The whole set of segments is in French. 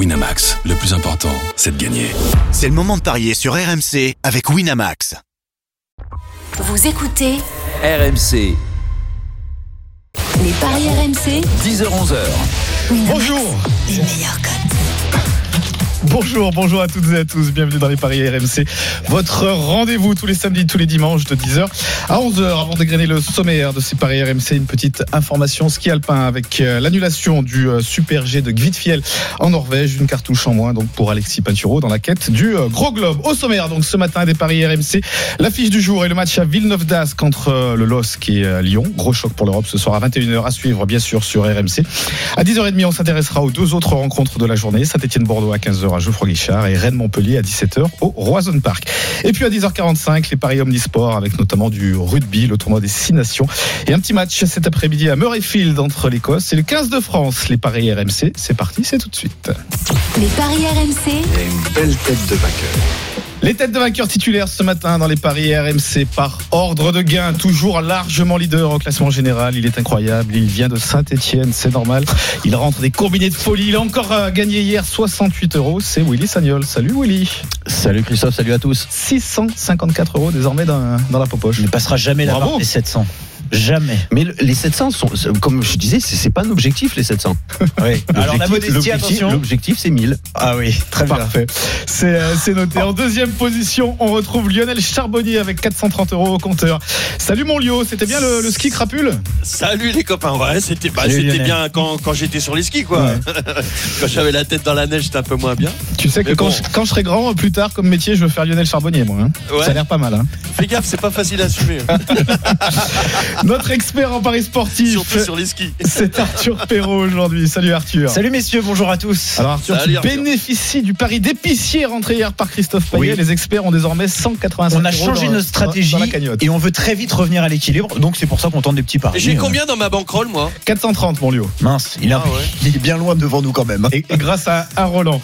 Winamax, le plus important, c'est de gagner. C'est le moment de parier sur RMC avec Winamax. Vous écoutez RMC, les paris RMC. 10h-11h. Winamax, Bonjour. Les meilleurs cotes. Bonjour, bonjour à toutes et à tous. Bienvenue dans les Paris RMC. Votre rendez-vous tous les samedis, tous les dimanches de 10h à 11h. Avant d'égrener le sommaire de ces Paris RMC, une petite information ski alpin avec euh, l'annulation du euh, Super G de Gvidfjell en Norvège. Une cartouche en moins donc pour Alexis Pinturo dans la quête du euh, gros globe. Au sommaire, donc ce matin des Paris RMC, l'affiche du jour et le match à Villeneuve d'Ascq contre le LOSC et Lyon. Gros choc pour l'Europe ce soir à 21h à suivre bien sûr sur RMC. À 10h30, on s'intéressera aux deux autres rencontres de la journée. Saint-Etienne-Bordeaux à 15h à Geoffroy-Guichard et Rennes-Montpellier à 17h au Roison Park. Et puis à 10h45, les paris omnisports avec notamment du rugby, le tournoi des Six Nations. Et un petit match cet après-midi à Murrayfield entre l'Écosse et le 15 de France. Les paris RMC, c'est parti, c'est tout de suite. Les paris RMC. Les têtes de vainqueurs titulaires ce matin dans les paris RMC par ordre de gain, toujours largement leader au classement général. Il est incroyable, il vient de Saint-Etienne, c'est normal. Il rentre des combinés de folie. Il a encore euh, gagné hier 68 euros. C'est Willy Sagnol. Salut Willy. Salut Christophe, salut à tous. 654 euros désormais dans, dans la popoche. Il ne passera jamais la barre des 700. Jamais. Mais le- les 700 sont, comme je disais, c'est pas un objectif les 700. Oui. Alors la L'objectif- modestie, attention. L'objectif c'est 1000. Ah oui, très bien. Parfait. C'est euh, c'est noté. En deuxième position, on retrouve Lionel Charbonnier avec 430 euros au compteur. Salut mon Lio, c'était bien le, le ski crapule? Salut les copains, ouais, c'était bah, bien quand, quand j'étais sur les skis quoi. Ouais. quand j'avais la tête dans la neige, c'était un peu moins bien. Tu sais que quand, je, quand je serai grand, plus tard, comme métier, je veux faire Lionel Charbonnier, moi. hein. Ouais. Ça a l'air pas mal. hein. Fais gaffe, c'est pas facile à assumer, hein. Notre expert en paris sportif, surtout sur les skis. c'est Arthur Perrault aujourd'hui. Salut Arthur. Salut messieurs, bonjour à tous. Alors Arthur, Salut, tu Arthur. bénéficies du pari d'épicier rentré hier par Christophe Payet. Oui. Les experts ont désormais 185 on a changé dans- notre stratégie dans la cagnotte. et on veut très vite revenir à l'équilibre. Donc c'est pour ça qu'on tente des petits paris. J'ai Euh, combien dans ma bankroll moi? 430 mon Lio. Mince, il, a- Ah ouais. il est bien loin devant nous quand même. Et, et grâce à, à Roland.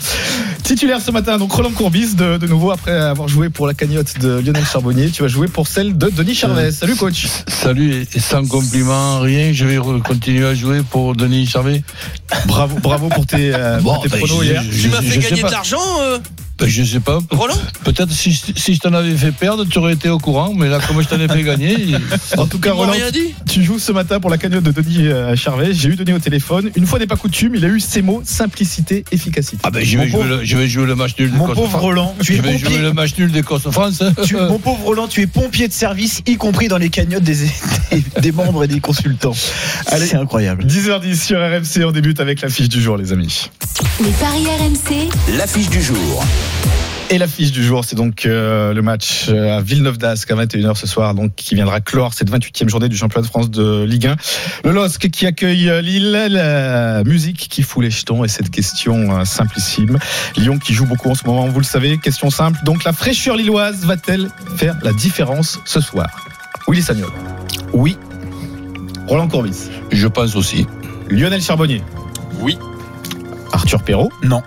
Titulaire ce matin, donc Roland Courbis, de, de nouveau, après avoir joué pour la cagnotte de Lionel Charbonnier, tu vas jouer pour celle de Denis Charvet. Salut coach. Salut et sans compliment, rien, je vais continuer à jouer pour Denis Charvet. Bravo, bravo pour tes, euh, pour tes ben, pronos je- hier. je- Tu m'as fait gagner de l'argent, euh, Ben, je sais pas. Roland Peut-être si, si je t'en avais fait perdre, tu aurais été au courant, mais là, comme je t'en ai fait gagner, En tout cas, Roland, rien dit tu joues ce matin pour la cagnotte de Denis euh, Charvet. J'ai eu Denis au téléphone. Une fois n'est pas coutume, il a eu ces mots simplicité, efficacité. ah ben, je, Mon vais jouer pauvre- le, je vais jouer le match nul Mon d'Écosse. pauvre Roland, tu es Je vais jouer le match nul d'Écosse-France. hein. tu- mon pauvre Roland, tu es pompier de service, y compris dans les cagnottes des, des, des membres et des consultants. Allez. C'est incroyable. 10h10 sur RMC, on débute avec l'affiche du jour, les amis. Les paris RMC. L'affiche du jour. Et l'affiche du jour, c'est donc euh, le match euh, à Villeneuve d'Ascq à 21h ce soir, donc qui viendra clore cette 28e journée du championnat de France de Ligue 1. Le LOSC qui accueille euh, Lille, la musique qui fout les jetons et cette question euh, simplissime. Lyon qui joue beaucoup en ce moment, vous le savez, question simple. Donc la fraîcheur lilloise va-t-elle faire la différence ce soir? Willy Sagnol. Oui. Roland Courbis. Je pense aussi. Lionel Charbonnier. Oui. Arthur Perrault? Non.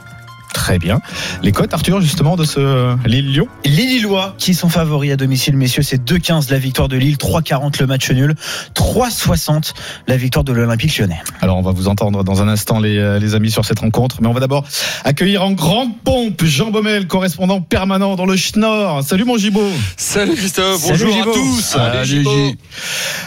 Très bien. Les cotes, Arthur, justement, de ce Lille-Lyon Les Lillois qui sont favoris à domicile, messieurs, c'est 2,15 la victoire de Lille, 3,40 le match nul, 3,60 la victoire de l'Olympique lyonnais. Alors on va vous entendre dans un instant les, euh, les amis sur cette rencontre, mais on va d'abord accueillir en grande pompe Jean Baumel, correspondant permanent dans le Schnorr. Salut mon Gibaud. Salut Christophe, bonjour Gibo. à tous. Salut, Gibo. J.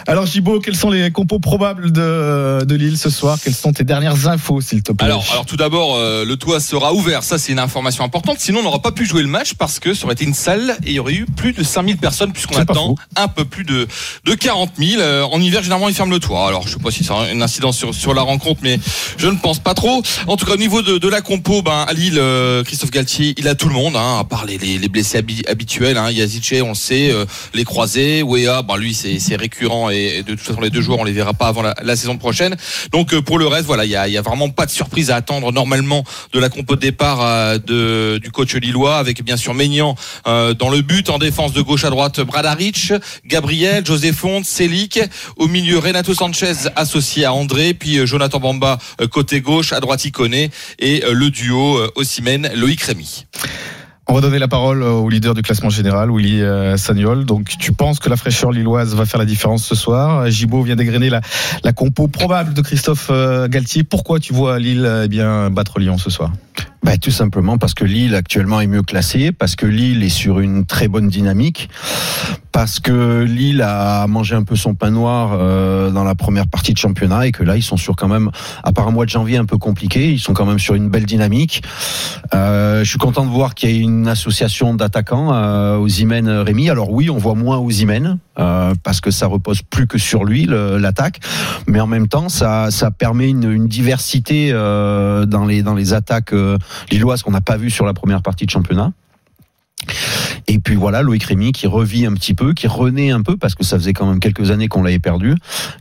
Alors Gibaud, quels sont les compos probables de, de Lille ce soir? Quelles sont tes dernières infos s'il te plaît? Alors, alors tout d'abord, euh, le toit sera ouvert. Ça, c'est une information importante. Sinon, on n'aura pas pu jouer le match parce que ça aurait été une salle et il y aurait eu plus de 5000 personnes puisqu'on attend un peu plus de, de 40 000. Euh, en hiver, généralement, ils ferment le toit. Alors, je sais pas si ça a une incidence sur, sur la rencontre, mais je ne pense pas trop. En tout cas, au niveau de, de la compo, ben, à Lille, euh, Christophe Galtier, il a tout le monde, hein, à part les, les, les blessés habi- habituels. Hein, Yazice, on le sait, euh, les croisés. Wea, ben, lui, c'est c'est récurrent et, et de toute façon, les deux joueurs, on les verra pas avant la, la saison prochaine. Donc, euh, pour le reste, voilà, il y a, il y a vraiment pas de surprise à attendre normalement de la compo de départ euh, de, du coach lillois, avec bien sûr Maignan euh, dans le but, en défense de gauche à droite, Bradaric, Gabriel, José Font, Selic, au milieu Renato Sanchez associé à André, puis euh, Jonathan Bamba côté gauche, à droite Iconé, et le duo Osimhen, Loïc Rémy. On va donner la parole au leader du classement général, Willy Sagnol. Donc, tu penses que la fraîcheur lilloise va faire la différence ce soir? Gibaud vient dégrainer la, la compo probable de Christophe Galtier. Pourquoi tu vois Lille eh bien battre Lyon ce soir? Bah, tout simplement parce que Lille actuellement est mieux classé, parce que Lille est sur une très bonne dynamique, parce que Lille a mangé un peu son pain noir euh, dans la première partie de championnat et que là ils sont sur quand même, à part un mois de janvier un peu compliqué, ils sont quand même sur une belle dynamique. Euh, je suis content de voir qu'il y a une association d'attaquants euh, aux Imen Rémi. Alors oui, on voit moins aux Imen euh, parce que ça repose plus que sur lui l'attaque, mais en même temps ça, ça permet une, une diversité euh, dans les dans les attaques lilloises qu'on n'a pas vu sur la première partie de championnat. Et puis voilà, Loïc Rémy qui revit un petit peu, qui renaît un peu parce que ça faisait quand même quelques années qu'on l'avait perdu.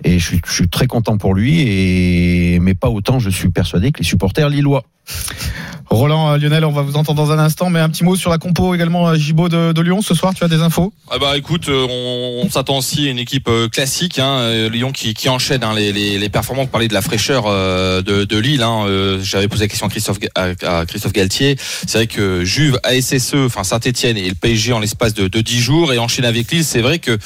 Et je suis, très content pour lui. Mais pas autant, je suis persuadé que les supporters lillois. Roland, euh, Lionel, on va vous entendre dans un instant, mais un petit mot sur la compo également à Gibaud de, de Lyon ce soir. Tu as des infos? Ah bah écoute, euh, on, on s'attend aussi à une équipe euh, classique, hein, euh, Lyon qui, enchaîne hein, les, performances. Parler de la fraîcheur euh, de, Lille. Hein, euh, J'avais posé la question à Christophe, Galtier. C'est vrai que Juve, ASSE, enfin Saint-Etienne et le PSG en l'espace de, de 10 jours et enchaîner avec Lille, c'est vrai que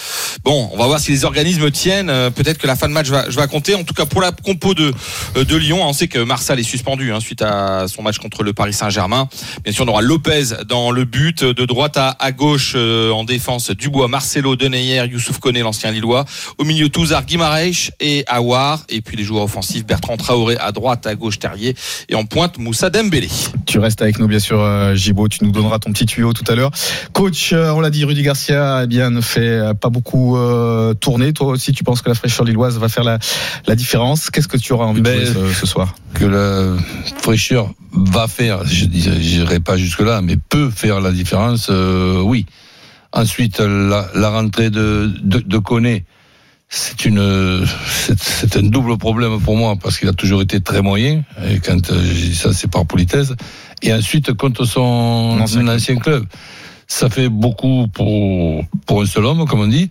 bon, on va voir si les organismes tiennent. Euh, Peut-être que la fin de match va, compter. En tout cas pour la compo de, euh, de Lyon, on sait que Marsal est suspendu suite à son match contre le Paris Saint-Germain. Bien sûr, on aura Lopez dans le but, de droite à, à gauche euh, en défense, Dubois, Marcelo, Deneyer, Youssouf Koné, l'ancien Lillois. Au milieu, Touzard, Guimarães et Awar. Et puis les joueurs offensifs, Bertrand Traoré à droite, à gauche, Terrier. Et en pointe, Moussa Dembélé. Tu restes avec nous, bien sûr, euh, Gibaud. Tu nous donneras ton petit tuyau tout à l'heure. Coach, euh, on l'a dit, Rudy Garcia, eh bien, ne fait pas beaucoup euh, tourner. Toi aussi, tu penses que la fraîcheur lilloise va faire la, la différence. Qu'est-ce que tu auras envie Ben, de jouer ce, ce soir? que la fraîcheur va faire, je dirais pas jusque là, mais peut faire la différence, euh, oui. Ensuite, la, la rentrée de, de, de Koné, c'est une, c'est- un double problème pour moi parce qu'il a toujours été très moyen. Et quand euh, je dis ça, c'est par politesse. Et ensuite, contre son Ancien ancien, club. club, ça fait beaucoup pour pour un seul homme, comme on dit.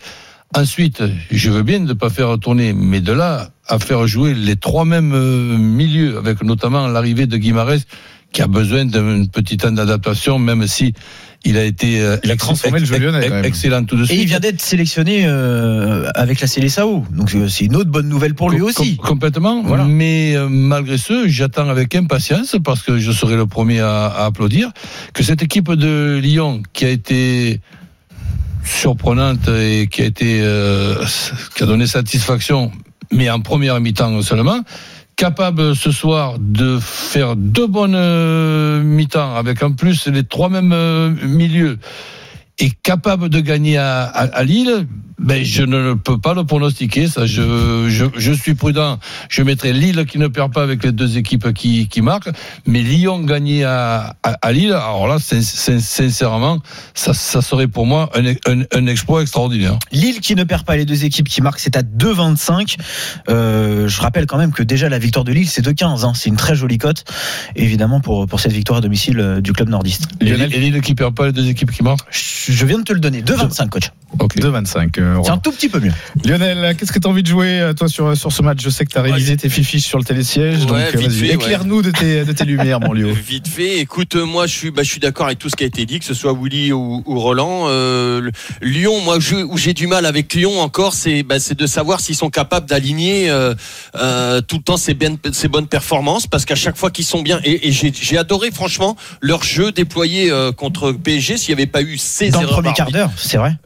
Ensuite, je veux bien ne pas faire tourner, mais de là à faire jouer les trois mêmes euh, milieux, avec notamment l'arrivée de Guimarães, qui a besoin d'un petit temps d'adaptation, même si il a été euh, Il a transformé le jeu lyonnais, ex- quand même. excellent tout de suite. Et il vient d'être sélectionné euh, avec la Célessao. Donc euh, c'est une autre bonne nouvelle pour lui Com- aussi. com- complètement. Voilà. Mais euh, malgré ce, j'attends avec impatience, parce que je serai le premier à, à applaudir, que cette équipe de Lyon, qui a été surprenante et qui a été euh, qui a donné satisfaction, mais en première mi-temps seulement, capable ce soir de faire deux bonnes euh, mi-temps avec en plus les trois mêmes euh, milieux et capable de gagner à, à, à Lille, ben je ne peux pas le pronostiquer. Ça, je, je, je suis prudent. Je mettrai Lille qui ne perd pas avec les deux équipes qui, qui marquent, mais Lyon gagner à, à, Lille. Alors là, sin- sin- sincèrement, ça, ça serait pour moi un, un, un exploit extraordinaire. Lille qui ne perd pas les deux équipes qui marquent, c'est à 2,25. Euh, je rappelle quand même que déjà la victoire de Lille, c'est 2,15. Hein. C'est une très jolie cote, évidemment, pour, pour cette victoire à domicile euh, du club nordiste. Et Lille, et Lille qui perd pas les deux équipes qui marquent? Je viens de te le donner, 2,25 coach. Ok. 2,25. euh, C'est un tout petit peu mieux. Lionel, qu'est-ce que tu as envie de jouer, euh, toi, sur, sur ce match? Je sais que tu as révisé tes fichiches sur le télésiège. Ouais, donc, euh, vas-y, ouais. éclaire-nous de tes, de tes lumières, mon Léo. Vite fait, écoute, euh, moi je suis, bah, je suis d'accord avec tout ce qui a été dit, que ce soit Willy ou, ou Roland. Euh, Lyon, moi je- où j'ai du mal avec Lyon encore, c'est bah, c'est de savoir s'ils sont capables d'aligner euh, euh, tout le temps ces, ben- ces bonnes performances, parce qu'à chaque fois qu'ils sont bien, et, et j'ai j'ai adoré franchement leur jeu déployé euh, contre PSG, s'il n'y avait pas eu ces Dans le premier quart d'heure, c'est vrai.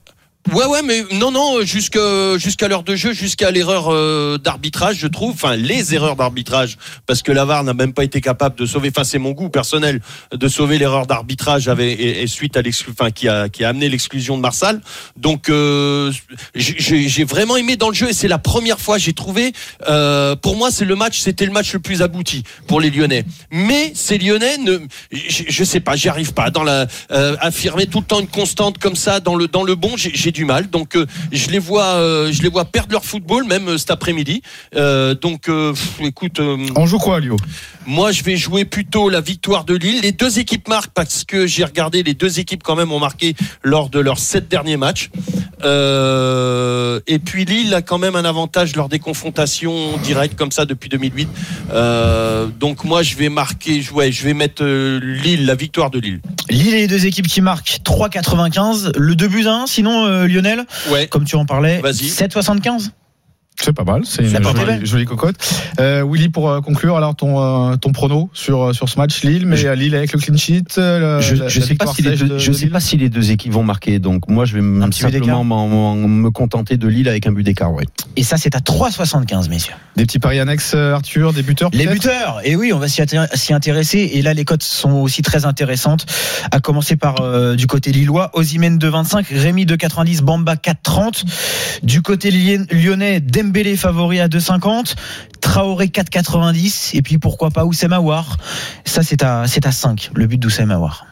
Ouais, ouais, mais non, non, jusque- jusqu'à l'heure de jeu, jusqu'à l'erreur euh, d'arbitrage, je trouve, enfin les erreurs d'arbitrage, parce que Lavar n'a même pas été capable de sauver, enfin c'est mon goût personnel, de sauver l'erreur d'arbitrage et, suite à l'exclu, enfin qui a amené l'exclusion de Marsal. Donc euh, j'ai- vraiment aimé dans le jeu et c'est la première fois j'ai trouvé, euh, pour moi c'est le match, c'était le match le plus abouti pour les Lyonnais. Mais ces Lyonnais, ne, je, je sais pas, j'y arrive pas dans la euh, affirmer tout le temps une constante comme ça dans le bon, j'ai du mal. Donc euh, je les vois, euh, je les vois perdre leur football même euh, cet après-midi. Donc pff, écoute, On joue quoi, Léo moi je vais jouer plutôt la victoire de Lille. Les deux équipes marquent parce que j'ai regardé, les deux équipes quand même ont marqué lors de leurs sept derniers matchs. Euh, et puis Lille a quand même un avantage lors des confrontations directes comme ça depuis 2008. Euh, donc moi je vais marquer, ouais, je vais mettre Lille, la victoire de Lille. Lille et les deux équipes qui marquent 3,95. Le 2 buts à 1, sinon euh, Lionel, Ouais. comme tu en parlais, Vas-y. 7,75. C'est pas mal, c'est une jolie, cocotte. Euh, Willy, pour euh, conclure, alors ton, euh, ton prono sur, sur ce match, Lille, mais Je- euh, Lille avec le clean sheet. Je, la sais pas si les deux, de- je de sais Lille pas si les deux équipes vont marquer. Donc moi, je vais Un simplement me contenter de Lille avec un but d'écart. Ouais. Et ça, c'est à 3,75, messieurs. Des petits paris annexes, Arthur, des buteurs Les buteurs, et oui, on va s'y intéresser. Et là, les cotes sont aussi très intéressantes. À commencer par euh, du côté lillois, Osimhen 2,25, Rémi 2,90, Bamba 4,30. Du côté lyonnais, Dembélé favori à 2,50, Traoré 4,90. Et puis pourquoi pas Oussem Aouar. Ça, c'est à, c'est à 5, le but d'Oussem Aouar.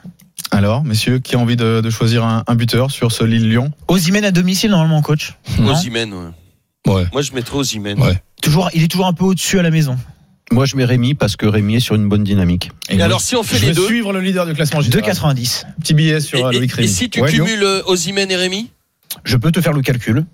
Alors, messieurs, qui a envie de, de choisir un, un buteur sur ce Lille-Lyon? Osimhen à domicile, normalement, coach. Osimhen, ouais. Ouais. Moi, je mettrais Osimhen. Ouais. Toujours, il est toujours un peu au-dessus à la maison. Moi, je mets Rémi parce que Rémi est sur une bonne dynamique. Et alors, si on fait je les vais deux, suivre le leader du classement général. 2,90. Petit billet sur et, euh, et- Loïc et si tu Ouais, cumules euh, Osimhen et Rémi? Je peux te faire le calcul.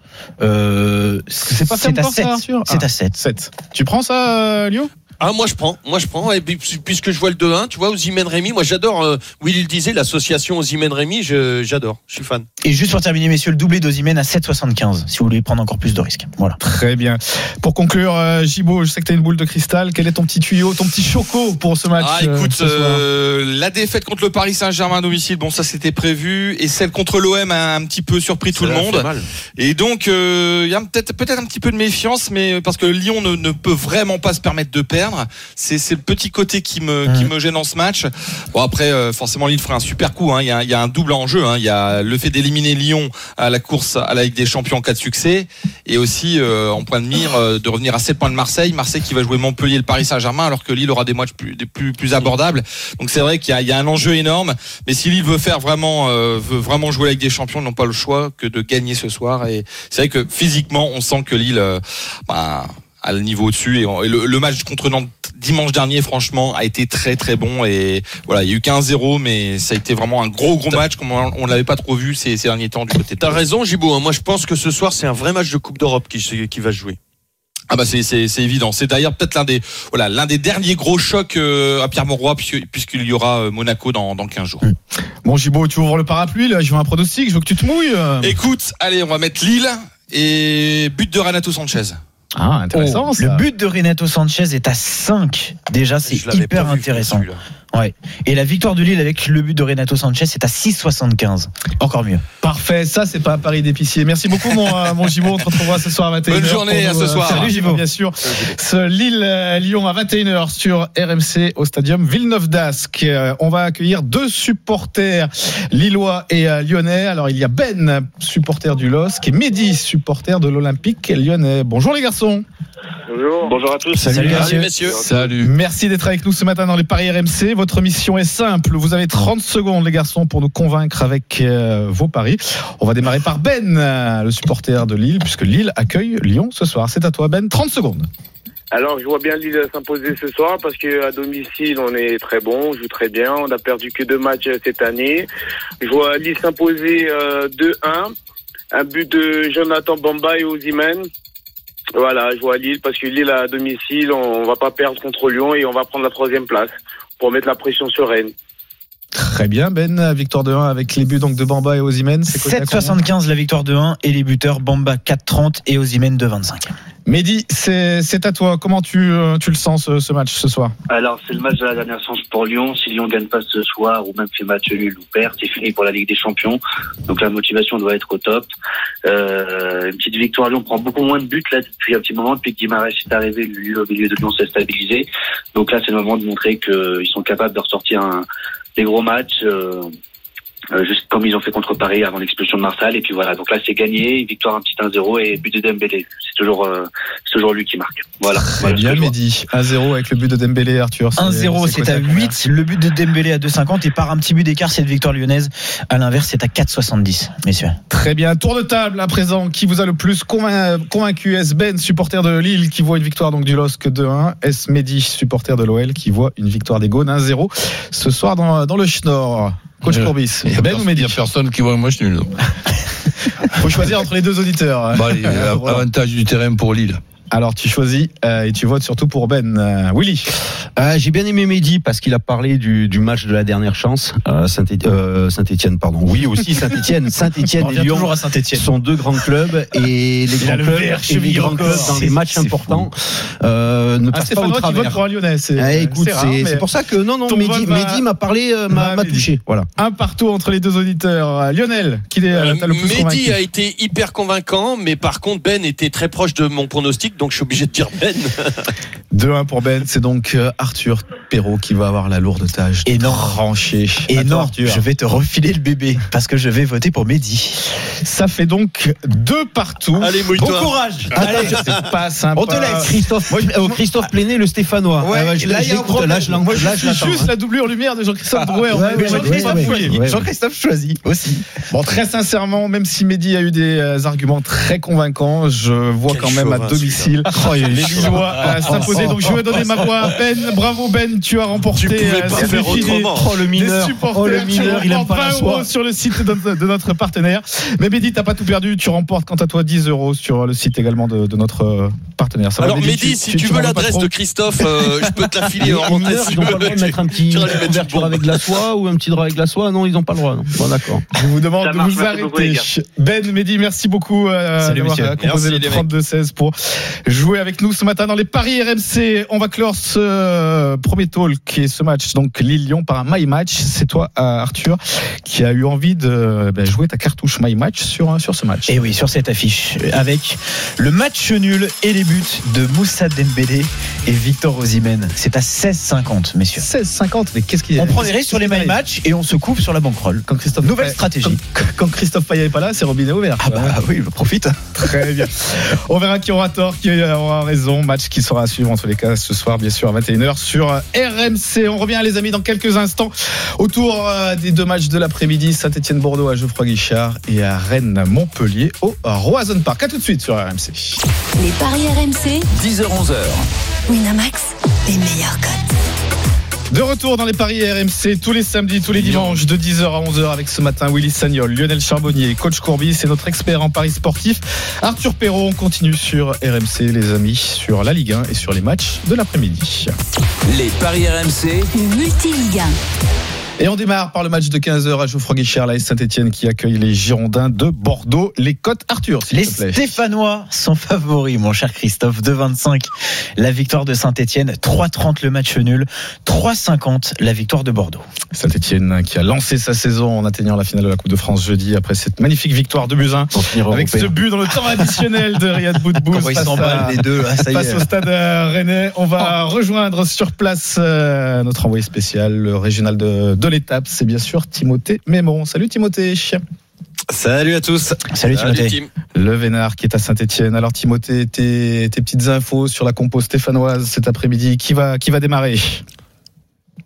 Euh, C'est pas c'est à encore, ça, 7. Arthur C'est Ah. à 7. 7. Tu prends ça, euh, Lyon? Ah, moi je prends, moi je prends. Et puis, puisque je vois le 2-1, tu vois, Osimhen Rémi, moi j'adore, euh, Willy le disait, l'association Osimhen Rémi, je- j'adore, je suis fan. Et juste pour terminer, messieurs, le doublé d'Ozimène à 7,75 si vous voulez prendre encore plus de risques. Voilà. Très bien. Pour conclure, euh, Gibo, je sais que tu as une boule de cristal. Quel est ton petit tuyau, ton petit choco pour ce match Ah euh, écoute, euh, la défaite contre le Paris Saint-Germain à domicile, bon ça c'était prévu, et celle contre l'OM a un petit peu surpris tout le monde. mal. Et donc euh, il y a peut-être un petit peu de méfiance, mais parce que Lyon ne, ne peut vraiment pas se permettre de perdre. C'est c'est le petit côté qui me qui Ouais. me gêne dans ce match. Bon après euh, forcément Lille ferait un super coup. hein. Il y, a, il y a un double enjeu. hein. Il y a le fait d'éliminer Lyon à la course à la Ligue des Champions en cas de succès, et aussi euh, en point de mire euh, de revenir à 7 points de Marseille. Marseille qui va jouer Montpellier, et le Paris Saint-Germain, alors que Lille aura des matchs plus des plus plus abordables. Donc c'est vrai qu'il y a, il y a un enjeu énorme. Mais si Lille veut faire vraiment euh, veut vraiment jouer la Ligue des Champions, ils n'ont pas le choix que de gagner ce soir. Et c'est vrai que physiquement, on sent que Lille euh, bah, a le niveau au-dessus. Et, le, le match contre Nantes dimanche dernier, franchement, a été très très bon. Et voilà, il y a eu 15-0, mais ça a été vraiment un gros gros match comme on, on l'avait pas trop vu ces, ces derniers temps du côté T'as raison, Gibo. hein. Moi je pense que ce soir c'est un vrai match de Coupe d'Europe qui, qui va se jouer. Ah bah c'est c'est c'est évident. C'est d'ailleurs peut-être l'un des voilà l'un des derniers gros chocs euh, à Pierre Mauroy puisqu'il y aura euh, Monaco dans dans 15 jours. Bon, Gibo, tu ouvres le parapluie, là, je veux un pronostic, je veux que tu te mouilles. euh. Écoute, allez, on va mettre Lille et but de Renato Sanchez. Ah, intéressant, Oh, ça. le but de Renato Sanchez est à 5. Déjà, c'est hyper vu, intéressant. Ouais. Et la victoire de Lille avec le but de Renato Sanchez, c'est à 6,75. Encore mieux. Parfait, ça c'est pas un pari d'épicier. Merci beaucoup mon, euh, mon Gibo, on te retrouvera ce soir à 21h. Bonne journée, à ce euh, soir. Salut. Bien sûr, ce Lille-Lyon à 21h sur RMC au stadium Villeneuve d'Ascq. Euh, On va accueillir deux supporters lillois et euh, lyonnais. Alors il y a Ben, supporter du LOSC, et Mehdi, supporter de l'Olympique lyonnais. Bonjour les garçons. Bonjour. Bonjour à tous. Salut, Salut messieurs. messieurs. Salut. Merci d'être avec nous ce matin dans les Paris RMC. Votre mission est simple. Vous avez 30 secondes, les garçons, pour nous convaincre avec euh, vos paris. On va démarrer par Ben, euh, le supporter de Lille, puisque Lille accueille Lyon ce soir. C'est à toi, Ben. 30 secondes. Alors, je vois bien Lille s'imposer ce soir parce qu'à domicile, on est très bon, on joue très bien. On a perdu que deux matchs euh, cette année. Je vois Lille s'imposer euh, 2-1. Un but de Jonathan Bamba et Ozymen. Voilà, je vois Lille parce que Lille à domicile, on va pas perdre contre Lyon et on va prendre la troisième place pour mettre la pression sur Rennes. Très bien, Ben. Victoire de 1 avec les buts donc de Bamba et combien 7,75 la victoire de 1 et les buteurs Bamba 4,30 et Ozymen 2,25. Mehdi, c'est c'est à toi. Comment tu, euh, tu le sens ce, ce match ce soir? Alors, c'est le match de la dernière chance pour Lyon. Si Lyon gagne pas ce soir ou même fait match nul ou perd, c'est fini pour la Ligue des Champions. Donc la motivation doit être au top. Euh, une petite victoire, Lyon prend beaucoup moins de buts là depuis un petit moment. Depuis que Guimarães est arrivé, le milieu de Lyon s'est stabilisé. Donc là, c'est le moment de montrer qu'ils sont capables de ressortir un, des gros matchs. Euh, juste comme ils ont fait contre Paris avant l'expulsion de Marsal et puis voilà donc là c'est gagné victoire un petit 1-0 et but de Dembélé c'est toujours euh, c'est toujours lui qui marque voilà, Très voilà bien. Mehdi. 1-0 avec le but de Dembélé, Arthur. 1-0, c'est à combien 8. Le but de Dembélé à 2,50 et par un petit but d'écart, cette victoire lyonnaise. À l'inverse, c'est à 4,70, messieurs. Très bien. Tour de table à présent. Qui vous a le plus convain- convaincu? Est-ce Ben, supporter de Lille, qui voit une victoire donc du LOSC 2-1 Est-ce Mehdi, supporter de l'OL, qui voit une victoire des Gaunes 1-0 ce soir dans, dans le Schnorr? Coach Euh, Courbis, Il y a Ben ou il Mehdi personne qui voit un match nul. faut choisir entre les deux auditeurs. Bah, allez, avantage du terrain pour Lille. Alors tu choisis euh, et tu votes surtout pour Ben. Euh, Willy. Euh, J'ai bien aimé Mehdi parce qu'il a parlé du, du match de la dernière chance. Euh, Saint-Etienne, pardon. Oui, aussi Saint-Etienne. Saint-Etienne et Lyon sont deux grands clubs et les grands le clubs, et les grands clubs dans les C'est- matchs importants euh, ne Ah, passent pas au qui vote travers. pour un Lyonnais. C'est Eh, écoute, rare, c'est mais c'est pour ça que non, Mehdi, m'a parlé, m'a touché. Voilà. un partout entre les deux auditeurs. Lionel, qui est euh, le plus Mehdi convaincu a été hyper convaincant, mais par contre Ben était très proche de mon pronostic, donc je suis obligé de dire Ben. 2-1 pour Ben. C'est donc euh, Arthur Perrault qui va avoir la lourde tâche. Et non. Et non, je vais te refiler le bébé parce que je vais voter pour Mehdi. Ça fait donc deux partout. Allez, Bon mouille-toi. courage. Allez, c'est pas sympa. On te laisse. Christophe, euh, Christophe Plenet, le Stéphanois. Ouais, Ah bah, je- là, il y a un problème. Là, je Moi, je là, je suis juste hein. la doublure lumière de Jean-Christophe Drouet. ouais, Mais ouais, Jean-Christophe ouais, ouais, Fouilly. ouais. Jean-Christophe choisit aussi. Bon, très sincèrement, même si Mehdi a eu des euh, arguments très convaincants, je vois Quel quand même à domicile les Lillois euh, s'imposer. Donc je vais donner ma voix à Ben. Bravo Ben, tu as remporté Tu pouvais euh, pas faire autrement. Oh le des mineur, supporters. oh le mineur, il aime pas la 20 euros soie. sur le site de notre, de notre partenaire. Mais Mehdi, t'as pas tout perdu. Tu remportes quant à toi 10 euros sur le site également de, de notre euh, partenaire. Ça Alors Mehdi, si tu, veux l'adresse de Christophe, euh, je peux te la filer en si ils n'ont pas le droit de tu- mettre un petit bombe. avec de la soie ou un petit drap avec de la soie? Non, ils n'ont pas le droit. Bon, d'accord. Je vous demande de vous arrêter. Ben, Mehdi, merci beaucoup Salut, d'avoir composé le les 32-16 pour jouer avec nous ce matin dans les Paris RMC. On va clore ce premier talk qui est ce match, donc Lille-Lyon par un My Match. C'est toi, euh, Arthur, qui a eu envie de ben, jouer ta cartouche My Match sur, euh, sur ce match. Et oui, sur cette affiche, avec le match nul et les buts de Moussa Dembélé et Victor Osimhen. C'est à 16,50, messieurs. 16-50, mais qu'est-ce qu'il y a On prend les risques sur les My Match et on se coupe sur la banquerolle. Quand Christophe Nouvelle Payet- stratégie. Quand, quand Christophe Payet n'est pas là, c'est robinet ouvert. Ah bah oui, profite. Très bien. On verra qui aura tort, qui aura raison. Match qui sera à suivre en tous les cas ce soir, bien sûr, à 21h sur RMC. On revient, les amis, dans quelques instants autour euh, des deux matchs de l'après-midi. Saint-Etienne-Bordeaux à Geoffroy Guichard et à Rennes-Montpellier au Roison Park. À tout de suite sur RMC. Les paris RMC, 10h-11h. Winamax, les meilleurs cotes. De retour dans les paris RMC tous les samedis, tous les dimanches de 10h à 11h avec ce matin Willy Sagnol, Lionel Charbonnier, coach Courbis et notre expert en paris sportif Arthur Perrault. On continue sur RMC les amis, sur la Ligue 1 et sur les matchs de l'après-midi. Les paris RMC, Le multi-Ligue 1. Et on démarre par le match de 15h à Geoffroy Guichard, la Saint-Etienne qui accueille les Girondins de Bordeaux. Les cotes Arthur, Les te plaît. Stéphanois sont favoris, mon cher Christophe. 2,25 la victoire de Saint-Etienne, 3,30 le match nul, 3,50 la victoire de Bordeaux. Saint-Etienne qui a lancé sa saison en atteignant la finale de la Coupe de France jeudi après cette magnifique victoire de Buzyn. Avec ce but dans le temps additionnel de Riyad Boudbouz Comment ils s'emballent les deux, là, ça y face est. au stade euh, rennais. On va rejoindre sur place euh, notre envoyé spécial, le régional de, de l'étape. C'est bien sûr Timothée Mémon. Salut Timothée. Salut à tous. Salut Timothée. Tim. Le Vénard qui est à Saint-Etienne. Alors Timothée, tes, tes petites infos sur la compo stéphanoise cet après-midi. Qui va, qui va démarrer?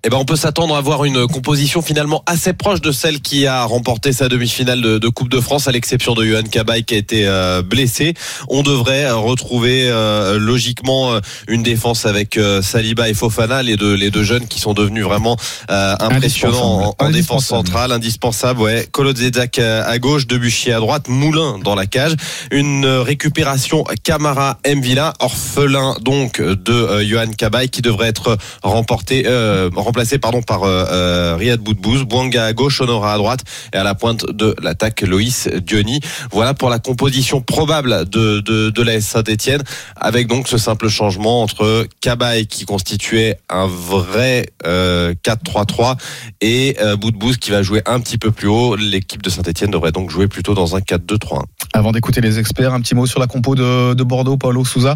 Eh ben, on peut s'attendre à voir une composition finalement assez proche de celle qui a remporté sa demi-finale de, de Coupe de France, à l'exception de Johan Cabaye qui a été euh, blessé. On devrait retrouver euh, logiquement euh, une défense avec euh, Saliba et Fofana, les deux, les deux jeunes qui sont devenus vraiment euh, impressionnants en, en défense centrale, indispensable. Ouais, Kolodzedak à gauche, Debuchy à droite, Moulin dans la cage. Une récupération Camara Mvila, orphelin donc de Johan Cabaye qui devrait être remporté, euh, remplacé pardon par euh, euh, Riyad Boudbouz, Bouanga à gauche, Honora à droite et à la pointe de l'attaque Loïs Diony. Voilà pour la composition probable de de, la Saint-Étienne avec donc ce simple changement entre Cabaye qui constituait un vrai euh, 4-3-3 et euh, Boudbouz qui va jouer un petit peu plus haut. L'équipe de Saint-Étienne devrait donc jouer plutôt dans un 4-2-3-1. Avant d'écouter les experts, un petit mot sur la compo de, de Bordeaux. Paulo Souza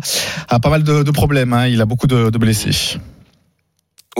a pas mal de, problèmes. hein. Il a beaucoup de blessés.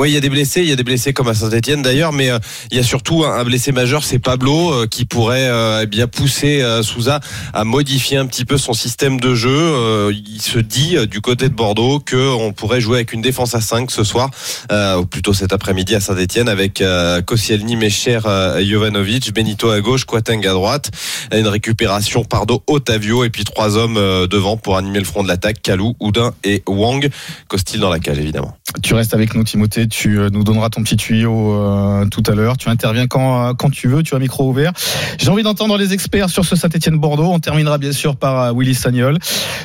Oui, il y a des blessés, il y a des blessés comme à Saint-Etienne d'ailleurs, mais euh, il y a surtout un, blessé majeur, c'est Pablo, euh, qui pourrait euh, eh bien pousser Souza à modifier un petit peu son système de jeu. Il se dit du côté de Bordeaux que on pourrait jouer avec une défense à 5 ce soir, ou plutôt cet après-midi à Saint-Etienne, avec Koscielny, Mecher, Jovanovic, Benito à gauche, Quateng à droite, une récupération Pardo, Otavio, et puis trois hommes devant pour animer le front de l'attaque, Kalou, Oudin et Wang, Costil dans la cage évidemment. Tu restes avec nous, Timothée. Tu euh, nous donneras ton petit tuyau euh, tout à l'heure. Tu interviens quand, euh, quand tu veux. Tu as un micro ouvert. J'ai envie d'entendre les experts sur ce Saint-Etienne-Bordeaux. On terminera bien sûr par Willy Sagnol,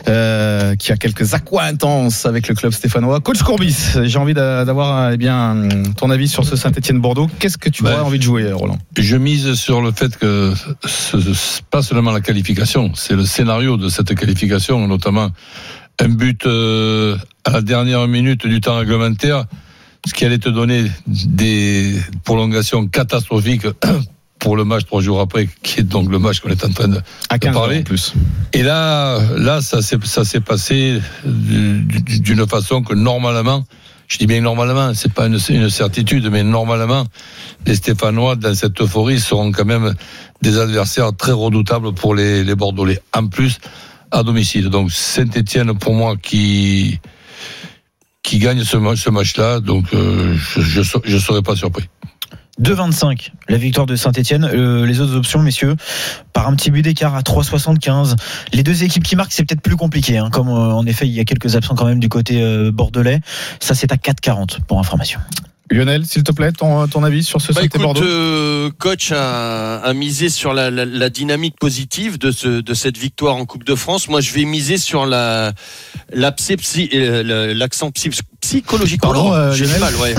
euh, qui a quelques aquas intenses avec le club stéphanois. Coach Courbis, j'ai envie d'a- d'avoir eh bien ton avis sur ce Saint-Etienne-Bordeaux. Qu'est-ce que tu Ben, aurais envie de jouer, Roland? Je mise sur le fait que ce pas seulement la qualification, c'est le scénario de cette qualification, notamment un but euh, à la dernière minute du temps réglementaire, ce qui allait te donner des prolongations catastrophiques pour le match trois jours après, qui est donc le match qu'on est en train de, À de 15 parler. ans en plus. Et là, là, ça s'est, ça s'est passé du- du- d'une façon que normalement, je dis bien normalement, c'est pas une, une certitude, mais normalement, les Stéphanois, dans cette euphorie, seront quand même des adversaires très redoutables pour les, les Bordelais. En plus, à domicile. Donc, Saint-Etienne, pour moi, qui, gagne ce, ma- ce match-là, donc, euh, je, je serais pas surpris. 2,25 la victoire de Saint-Etienne. les autres options, messieurs, par un petit but d'écart à 3,75. Les deux équipes qui marquent, c'est peut-être plus compliqué. hein, comme euh, en effet, il y a quelques absents quand même du côté euh, bordelais. Ça, c'est à 4,40 pour information. Lionel, s'il te plaît, ton, ton avis sur ce Bah, écoute, Saint-Etienne-Bordeaux euh, coach a, a misé sur la, la- la dynamique positive de, ce, de cette victoire en Coupe de France. Moi, je vais miser sur la l'abcès psy- euh, le- l'accent psy- psychologique. Pardon, Oh, euh, j'ai mal, ouais.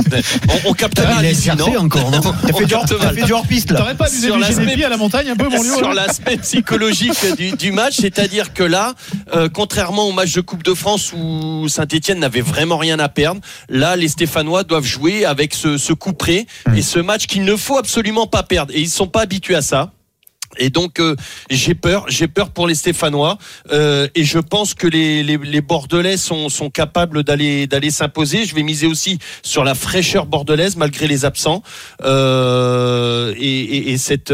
On, on capte Ah, mal il ici, exercé non encore, non On T'as fait, fait du hors-piste là. T'aurais pas abusé Sur l'aspect- à la montagne un peu, mon sur l'aspect psychologique du, du match, c'est-à-dire que là, euh, contrairement au match de Coupe de France où Saint-Etienne n'avait vraiment rien à perdre, là, les Stéphanois doivent jouer avec ce, ce coup près et ce match qu'il ne faut absolument pas perdre. Et ils sont pas habitués à ça. Et donc euh, j'ai peur, j'ai peur pour les Stéphanois euh, et je pense que les, les, Bordelais sont, sont capables d'aller d'aller s'imposer. Je vais miser aussi sur la fraîcheur bordelaise malgré les absents euh, et, et, et cette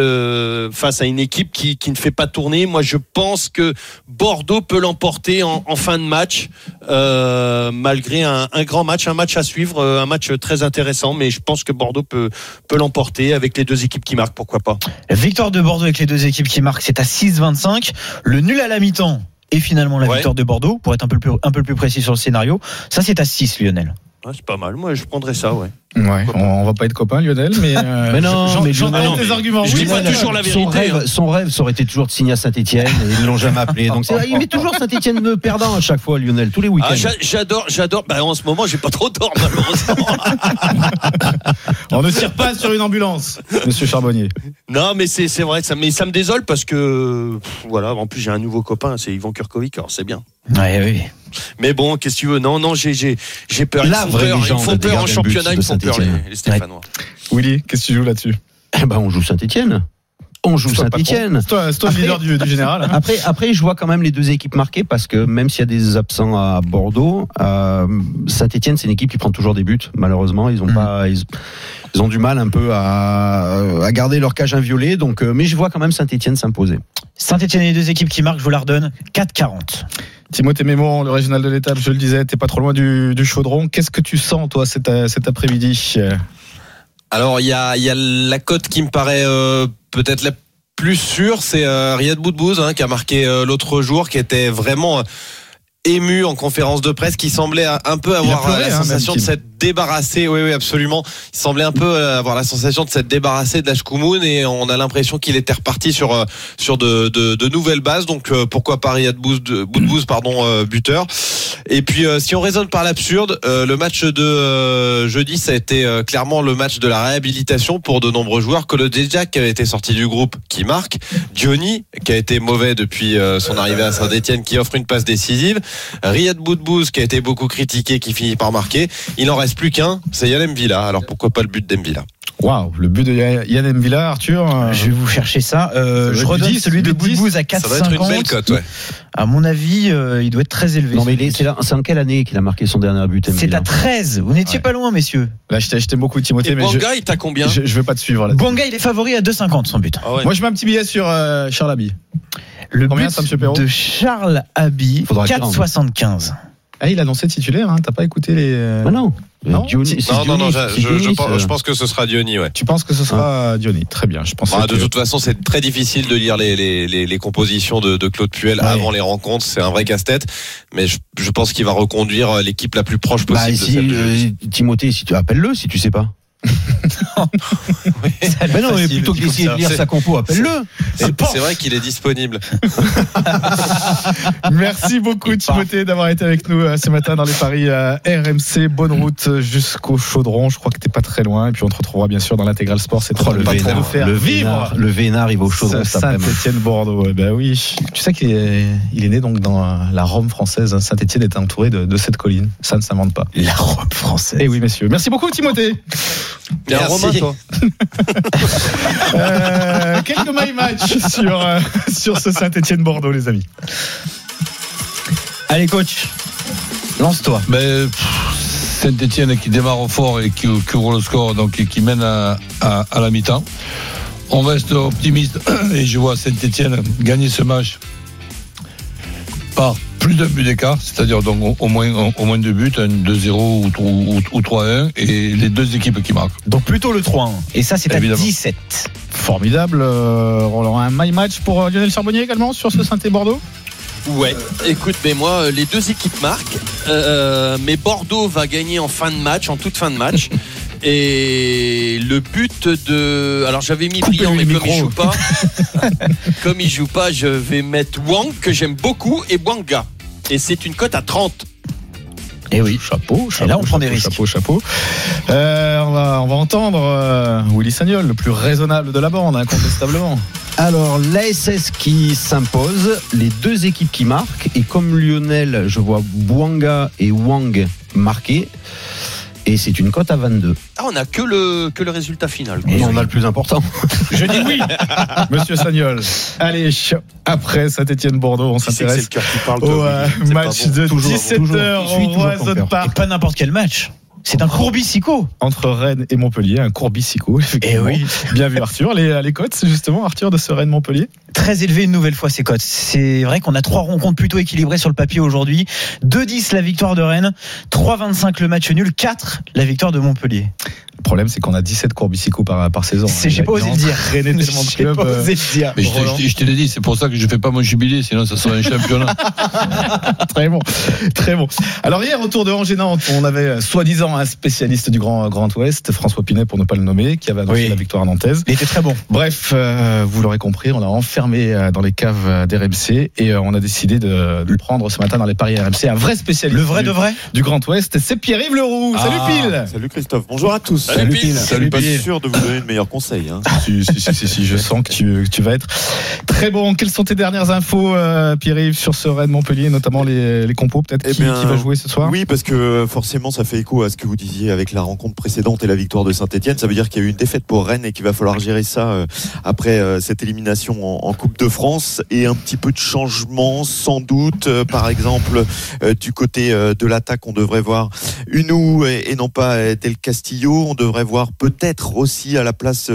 face à une équipe qui, qui ne fait pas tourner. Moi je pense que Bordeaux peut l'emporter en, fin de match malgré un, un grand match, un match à suivre, un match très intéressant. Mais je pense que Bordeaux peut peut l'emporter avec les deux équipes qui marquent. Pourquoi pas victoire de Bordeaux avec les deux équipes qui marquent, c'est à 6,25. Le nul à la mi-temps et finalement la Ouais. victoire de Bordeaux, pour être un peu plus, un peu plus précis sur le scénario. Ça, c'est à 6, Lionel. Ouais, c'est pas mal. Moi, je prendrais ça, ouais. Ouais, on, on va pas être copains, Lionel, mais, euh, Mais non, j'entends Lionel, tes mais- arguments. je Oui, dis pas toujours la son vérité, rêve, hein. son rêve, ça aurait été toujours de signer à Saint-Etienne et ils l'ont jamais appelé. Donc c'est- il met toujours Saint-Etienne perdant à chaque fois, Lionel, tous les week-ends. Ah, j'a- j'adore, j'adore. Bah, en ce moment, j'ai pas trop d'or, malheureusement. On ne tire pas sur une ambulance, monsieur Charbonnier. non, mais c'est, c'est vrai ça, mais ça me désole parce que, pff, voilà, en plus, j'ai un nouveau copain, c'est Yvan Kurkovic, alors c'est bien. Ouais, oui. Mais bon, qu'est-ce que tu veux? Non, non, j'ai, j'ai, j'ai peur. La ils font peur, ils font peur en championnat, ils font peur, les Stéphanois. Willy, qu'est-ce que tu joues là-dessus? Eh ben, on joue Saint-Etienne. On joue. Saint-Etienne. C'est toi, le Après- leader du, du général. hein. Après, après, je vois quand même les deux équipes marquées parce que même s'il y a des absents à Bordeaux, euh, Saint-Etienne, c'est une équipe qui prend toujours des buts. Malheureusement, ils ont Mhm. pas, ils, ils ont du mal un peu à, à garder leur cage inviolée. Donc, euh, mais je vois quand même Saint-Etienne s'imposer. Saint-Etienne et les deux équipes qui marquent, je vous la redonne. 4,40. Timothée Mémon, le régional de l'étape, je le disais, t'es pas trop loin du, du chaudron. Qu'est-ce que tu sens, toi, cet, cet après-midi? Alors il y a, il y a la cote qui me paraît euh, peut-être la plus sûre, c'est euh, Riyad Boudbouz hein, qui a marqué euh, l'autre jour, qui était vraiment euh, ému en conférence de presse, qui semblait un peu avoir pleuré, la hein, sensation de Tim. S'être débarrassé. Oui, oui, absolument. Il semblait un peu euh, avoir la sensation de s'être débarrassé de la Shkoumoun et on a l'impression qu'il était reparti sur euh, sur de, de, de nouvelles bases. Donc euh, pourquoi pas Riyad Boudbouz, pardon, euh, buteur. Et puis, euh, si on raisonne par l'absurde, euh, le match de jeudi, ça a été clairement le match de la réhabilitation pour de nombreux joueurs. Kolo Djedjak, qui avait été sorti du groupe, qui marque. Johnny, qui a été mauvais depuis son arrivée à Saint-Etienne, qui offre une passe décisive. Riyad Boudbouz, qui a été beaucoup critiqué, qui finit par marquer. Il en reste plus qu'un, c'est Yann Villa. Alors pourquoi pas le but d'Emvilla Waouh, le but de Yann Mvila, Arthur. euh, Je vais vous chercher ça. Euh, je redonne 10, celui de 10. Boudbouz à Ça doit être une belle 4,50. cote, ouais. À mon avis, euh, il doit être très élevé. Non, mais c'est en quelle année qu'il a marqué son dernier but C'est à 13. Vous n'étiez Ouais. pas loin, messieurs. Là, je t'ai- t'aime beaucoup, Timothée, Et mais je, Banga, il t'a combien? je, je veux pas te suivre là. Bonga, il est favori à 2,50 son but. Ouais. Moi, je mets un petit billet sur euh, Charles Abbey. Le Combien, but de Charles Abbey, Faudra qu'il rentre. 4,75. Ah, il a annoncé titulaire, hein. t'as pas écouté les. euh, Ah non. Non Diony- Non, non, non, je, je- pense, euh. je pense que ce sera Diony, ouais. Tu penses que ce sera Diony Très bien, je pense Bah, que de toute façon, c'est très difficile de lire les, les, les, les compositions de, de Claude Puel Ouais. avant les rencontres. C'est un vrai casse-tête. Mais je, je pense qu'il va reconduire l'équipe la plus proche Bah, possible. de si, celle de- euh, Timothée, si tu appelles-le, si tu sais pas. L'air Mais non, mais plutôt que d'essayer de lire sa compo, appelle-le. C'est vrai qu'il est disponible. Merci beaucoup Timothée d'avoir été avec nous euh, ce matin dans les paris euh, RMC. Bonne route jusqu'au chaudron. Je crois que t'es pas très loin. Et puis on te retrouvera bien sûr dans l'intégral sport. C'est trop Oh, le pas trop Vénard, de faire le vivre. Vénard, le Vénard, il va au chaudron. Saint-Etienne Bordeaux. Eh ben oui. Tu sais qu'il est, il est né donc dans euh, la Rome française. Saint-Etienne est entouré de, de cette colline. Ça ne s'invente pas. La robe française. Eh oui messieurs. Merci beaucoup Timothée. Bien, Merci. Romain, toi. Euh, quelques my match sur euh, sur ce Saint-Etienne Bordeaux les amis. Allez, coach, lance-toi. Mais Saint-Etienne qui démarre fort et qui, qui ouvre le score, donc et qui mène à, à- à la mi-temps. On reste optimiste et je vois Saint-Etienne gagner ce match par plus d'un but d'écart, c'est-à-dire donc au, moins au, au moins deux buts, un 2-0 ou, ou, ou 3-1 et les deux équipes qui marquent. Donc plutôt le 3-1. Et ça, c'est à Évidemment. 17. Formidable. Euh, Roland, un my match pour euh, Lionel Charbonnier également sur ce Saint-Etienne Bordeaux? Ouais, écoute, mais moi, euh, les deux équipes marquent. Euh, mais Bordeaux va gagner en fin de match, en toute fin de match. Et le but de. Alors j'avais mis Coupez-lui Brillant, mais comme il joue pas, comme il joue pas, je vais mettre Wang que j'aime beaucoup et Wanga. Et c'est une cote à 30. Et oui. Chapeau, chapeau. Et là, on prend des chapeau, risques. Chapeau, chapeau. Euh, on, va, on va entendre euh, Willy Sagnol, le plus raisonnable de la bande, incontestablement. Alors, l'ASS qui s'impose, les deux équipes qui marquent, et comme Lionel, je vois Bouanga et Wang marquer, et c'est une cote à 22. Ah, on a que le, que le résultat final. quoi. Et on a le plus important. Je dis oui, monsieur Sagnol. Allez, après Saint-Etienne-Bordeaux, on s'intéresse le cœur qui parle au euh, match bon. de Toujours, 17h toujours. Je au suis toujours Roison ton cœur. Et Park pas n'importe quel match. C'est un courbicico. entre Rennes et Montpellier, un courbicico, effectivement. Eh oui. Bien vu Arthur. Les, les cotes, c'est justement Arthur de ce Rennes-Montpellier? Très élevé une nouvelle fois ces cotes. C'est vrai qu'on a trois rencontres plutôt équilibrées sur le papier aujourd'hui. 2-10 la victoire de Rennes, 3-25 le match nul, 4 la victoire de Montpellier. Le problème, c'est qu'on a 17 courbicico par, par saison. C'est- j'ai pas osé le dire. Traîné tellement de J'ai clubs. pas euh, osé le dire. Mais je te, l'ai dit, c'est pour ça que je fais pas mon jubilé, sinon ça serait un championnat. Très bon, très bon. Alors hier, autour de Angers Nantes, on avait euh, soi-disant un spécialiste du Grand, Grand Ouest, François Pinet pour ne pas le nommer, qui avait annoncé Oui. la victoire nantaise. Il était très bon. Bref, euh, vous l'aurez compris, on l'a enfermé euh, dans les caves euh, d'RMC et euh, on a décidé de, de prendre ce matin dans les paris RMC un vrai spécialiste Le vrai du, de vrai du Grand Ouest, c'est Pierre-Yves Leroux. Salut Ah, Pile Salut Christophe. Bonjour à tous. Salut, Pile. Salut, pas sûr de vous donner le meilleur conseil. Hein. si, si, si, si, si, je sens que tu, que tu vas être très bon. Quelles sont tes dernières infos, euh, Pierre-Yves, sur ce Rennes Montpellier, notamment les, les compos peut-être Eh qui, bien, qui va jouer ce soir? Oui, parce que forcément, ça fait écho à ce que vous disiez avec la rencontre précédente et la victoire de Saint-Etienne. Ça veut dire qu'il y a eu une défaite pour Rennes et qu'il va falloir gérer ça euh, après euh, cette élimination en, en Coupe de France et un petit peu de changement, sans doute. Euh, Par exemple, euh, du côté euh, de l'attaque, on devrait voir Unou et, non pas Del Castillo. On devrait voir peut-être aussi à la place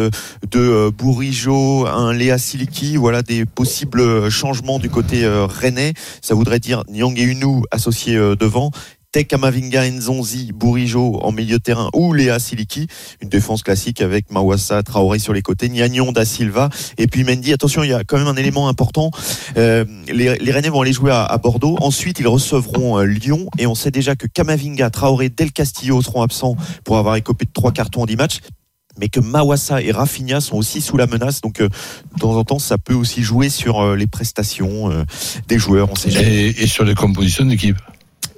de Bourigeau un Léa Siliki. Voilà des possibles changements du côté rennais. Ça voudrait dire Nyang et Unou associés devant. Tek Amavinga, Nzonzi, Bourigeau en milieu de terrain ou Léa Siliki. Une défense classique avec Mawassa, Traoré sur les côtés, Niagnon, Da Silva et puis Mendy. Attention, il y a quand même un élément important. Euh, les, les vont aller jouer à, Bordeaux. Ensuite, ils recevront euh, Lyon et on sait déjà que Kamavinga, Traoré, Del Castillo seront absents pour avoir écopé de trois cartons en 10 matchs mais que Mawassa et Rafinha sont aussi sous la menace. Donc, euh, de temps en temps, ça peut aussi jouer sur les prestations des joueurs. On sait et, et sur les compositions d'équipe.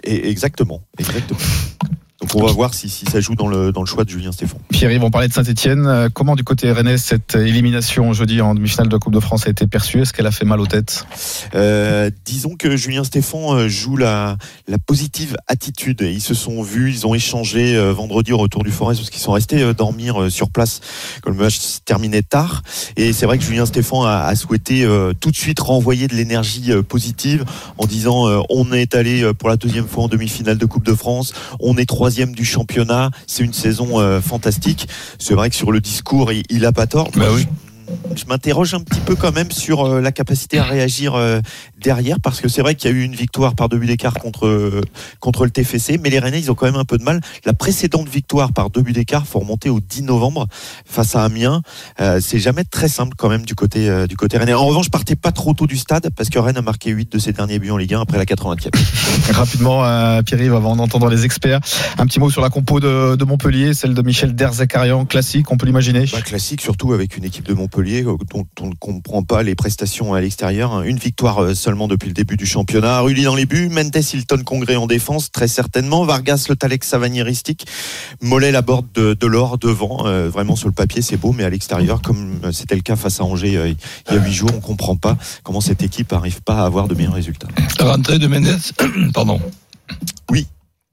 Exactement, exactement. On va voir si, si ça joue dans le, dans le choix de Julien Stéphane. Pierre-Yves, on parlait de Saint-Etienne. Comment du côté rennais cette élimination jeudi en demi-finale de Coupe de France a été perçue? Est-ce qu'elle a fait mal aux têtes? Euh, disons que Julien Stéphan euh, joue la, la positive attitude. Ils se sont vus, ils ont échangé euh, vendredi au retour du Forest parce qu'ils sont restés euh, dormir euh, sur place quand le match se terminait tard. Et c'est vrai que Julien Stéphan a, a souhaité euh, tout de suite renvoyer de l'énergie euh, positive en disant euh, on est allé euh, pour la deuxième fois en demi-finale de Coupe de France, on est troisième du championnat, c'est une saison euh, fantastique. C'est vrai que sur le discours, il, il a pas tort. Bah oui. Je m'interroge un petit peu quand même sur euh, la capacité à réagir euh, derrière parce que c'est vrai qu'il y a eu une victoire par deux buts d'écart contre contre le TFC, mais les Rennais ils ont quand même un peu de mal. La précédente victoire par deux buts d'écart, faut remonter au 10 novembre face à Amiens. Euh, c'est jamais très simple quand même du côté euh, du côté rennais. En revanche, partez pas trop tôt du stade parce que Rennes a marqué 8 de ses derniers buts en Ligue 1 après la 80e. Rapidement, euh, Pierre-Yves, avant d'entendre les experts, un petit mot sur la compo de, de Montpellier, celle de Michel Derzakarian, classique, on peut l'imaginer? Bah, classique, surtout avec une équipe de Montpellier euh, dont on ne comprend pas les prestations à l'extérieur. Une victoire euh, seulement depuis le début du championnat. Rulli dans les buts, Mendes, Hilton, Congré en défense, très certainement. Vargas, Le Talek, Savagniristique. Mollet, la borde de, de l'or devant. Euh, vraiment sur le papier, c'est beau, mais à l'extérieur, comme c'était le cas face à Angers euh, il y a huit jours, on comprend pas comment cette équipe arrive pas à avoir de meilleurs résultats. Rentrée de Mendes, pardon. Oui,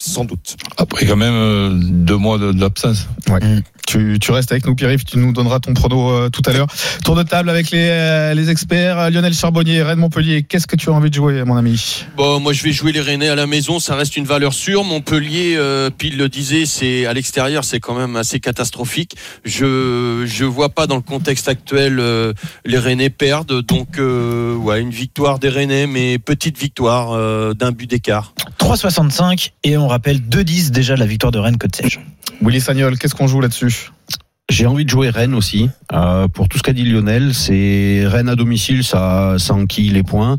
sans doute. Après quand même euh, deux mois de- d'absence. Ouais. Tu, tu restes avec nous, Pierre-Yves, tu nous donneras ton prono euh, tout à l'heure. Tour de table avec les, euh, les experts. Lionel Charbonnier, Rennes Montpellier, qu'est-ce que tu as envie de jouer, mon ami? Bon, moi je vais jouer les Rennais à la maison, ça reste une valeur sûre. Montpellier, euh, Pile le disait, c'est à l'extérieur, c'est quand même assez catastrophique. Je je vois pas dans le contexte actuel euh, les Rennais perdre, donc euh, ouais une victoire des Rennais, mais petite victoire euh, d'un but d'écart. 3,65 et on rappelle 2,10 déjà de la victoire de Rennes Côte Sèche. Willy Sagnol, qu'est-ce qu'on joue là-dessus? J'ai envie de jouer Rennes aussi. Euh, pour tout ce qu'a dit Lionel, c'est Rennes à domicile, ça, ça enquille les points.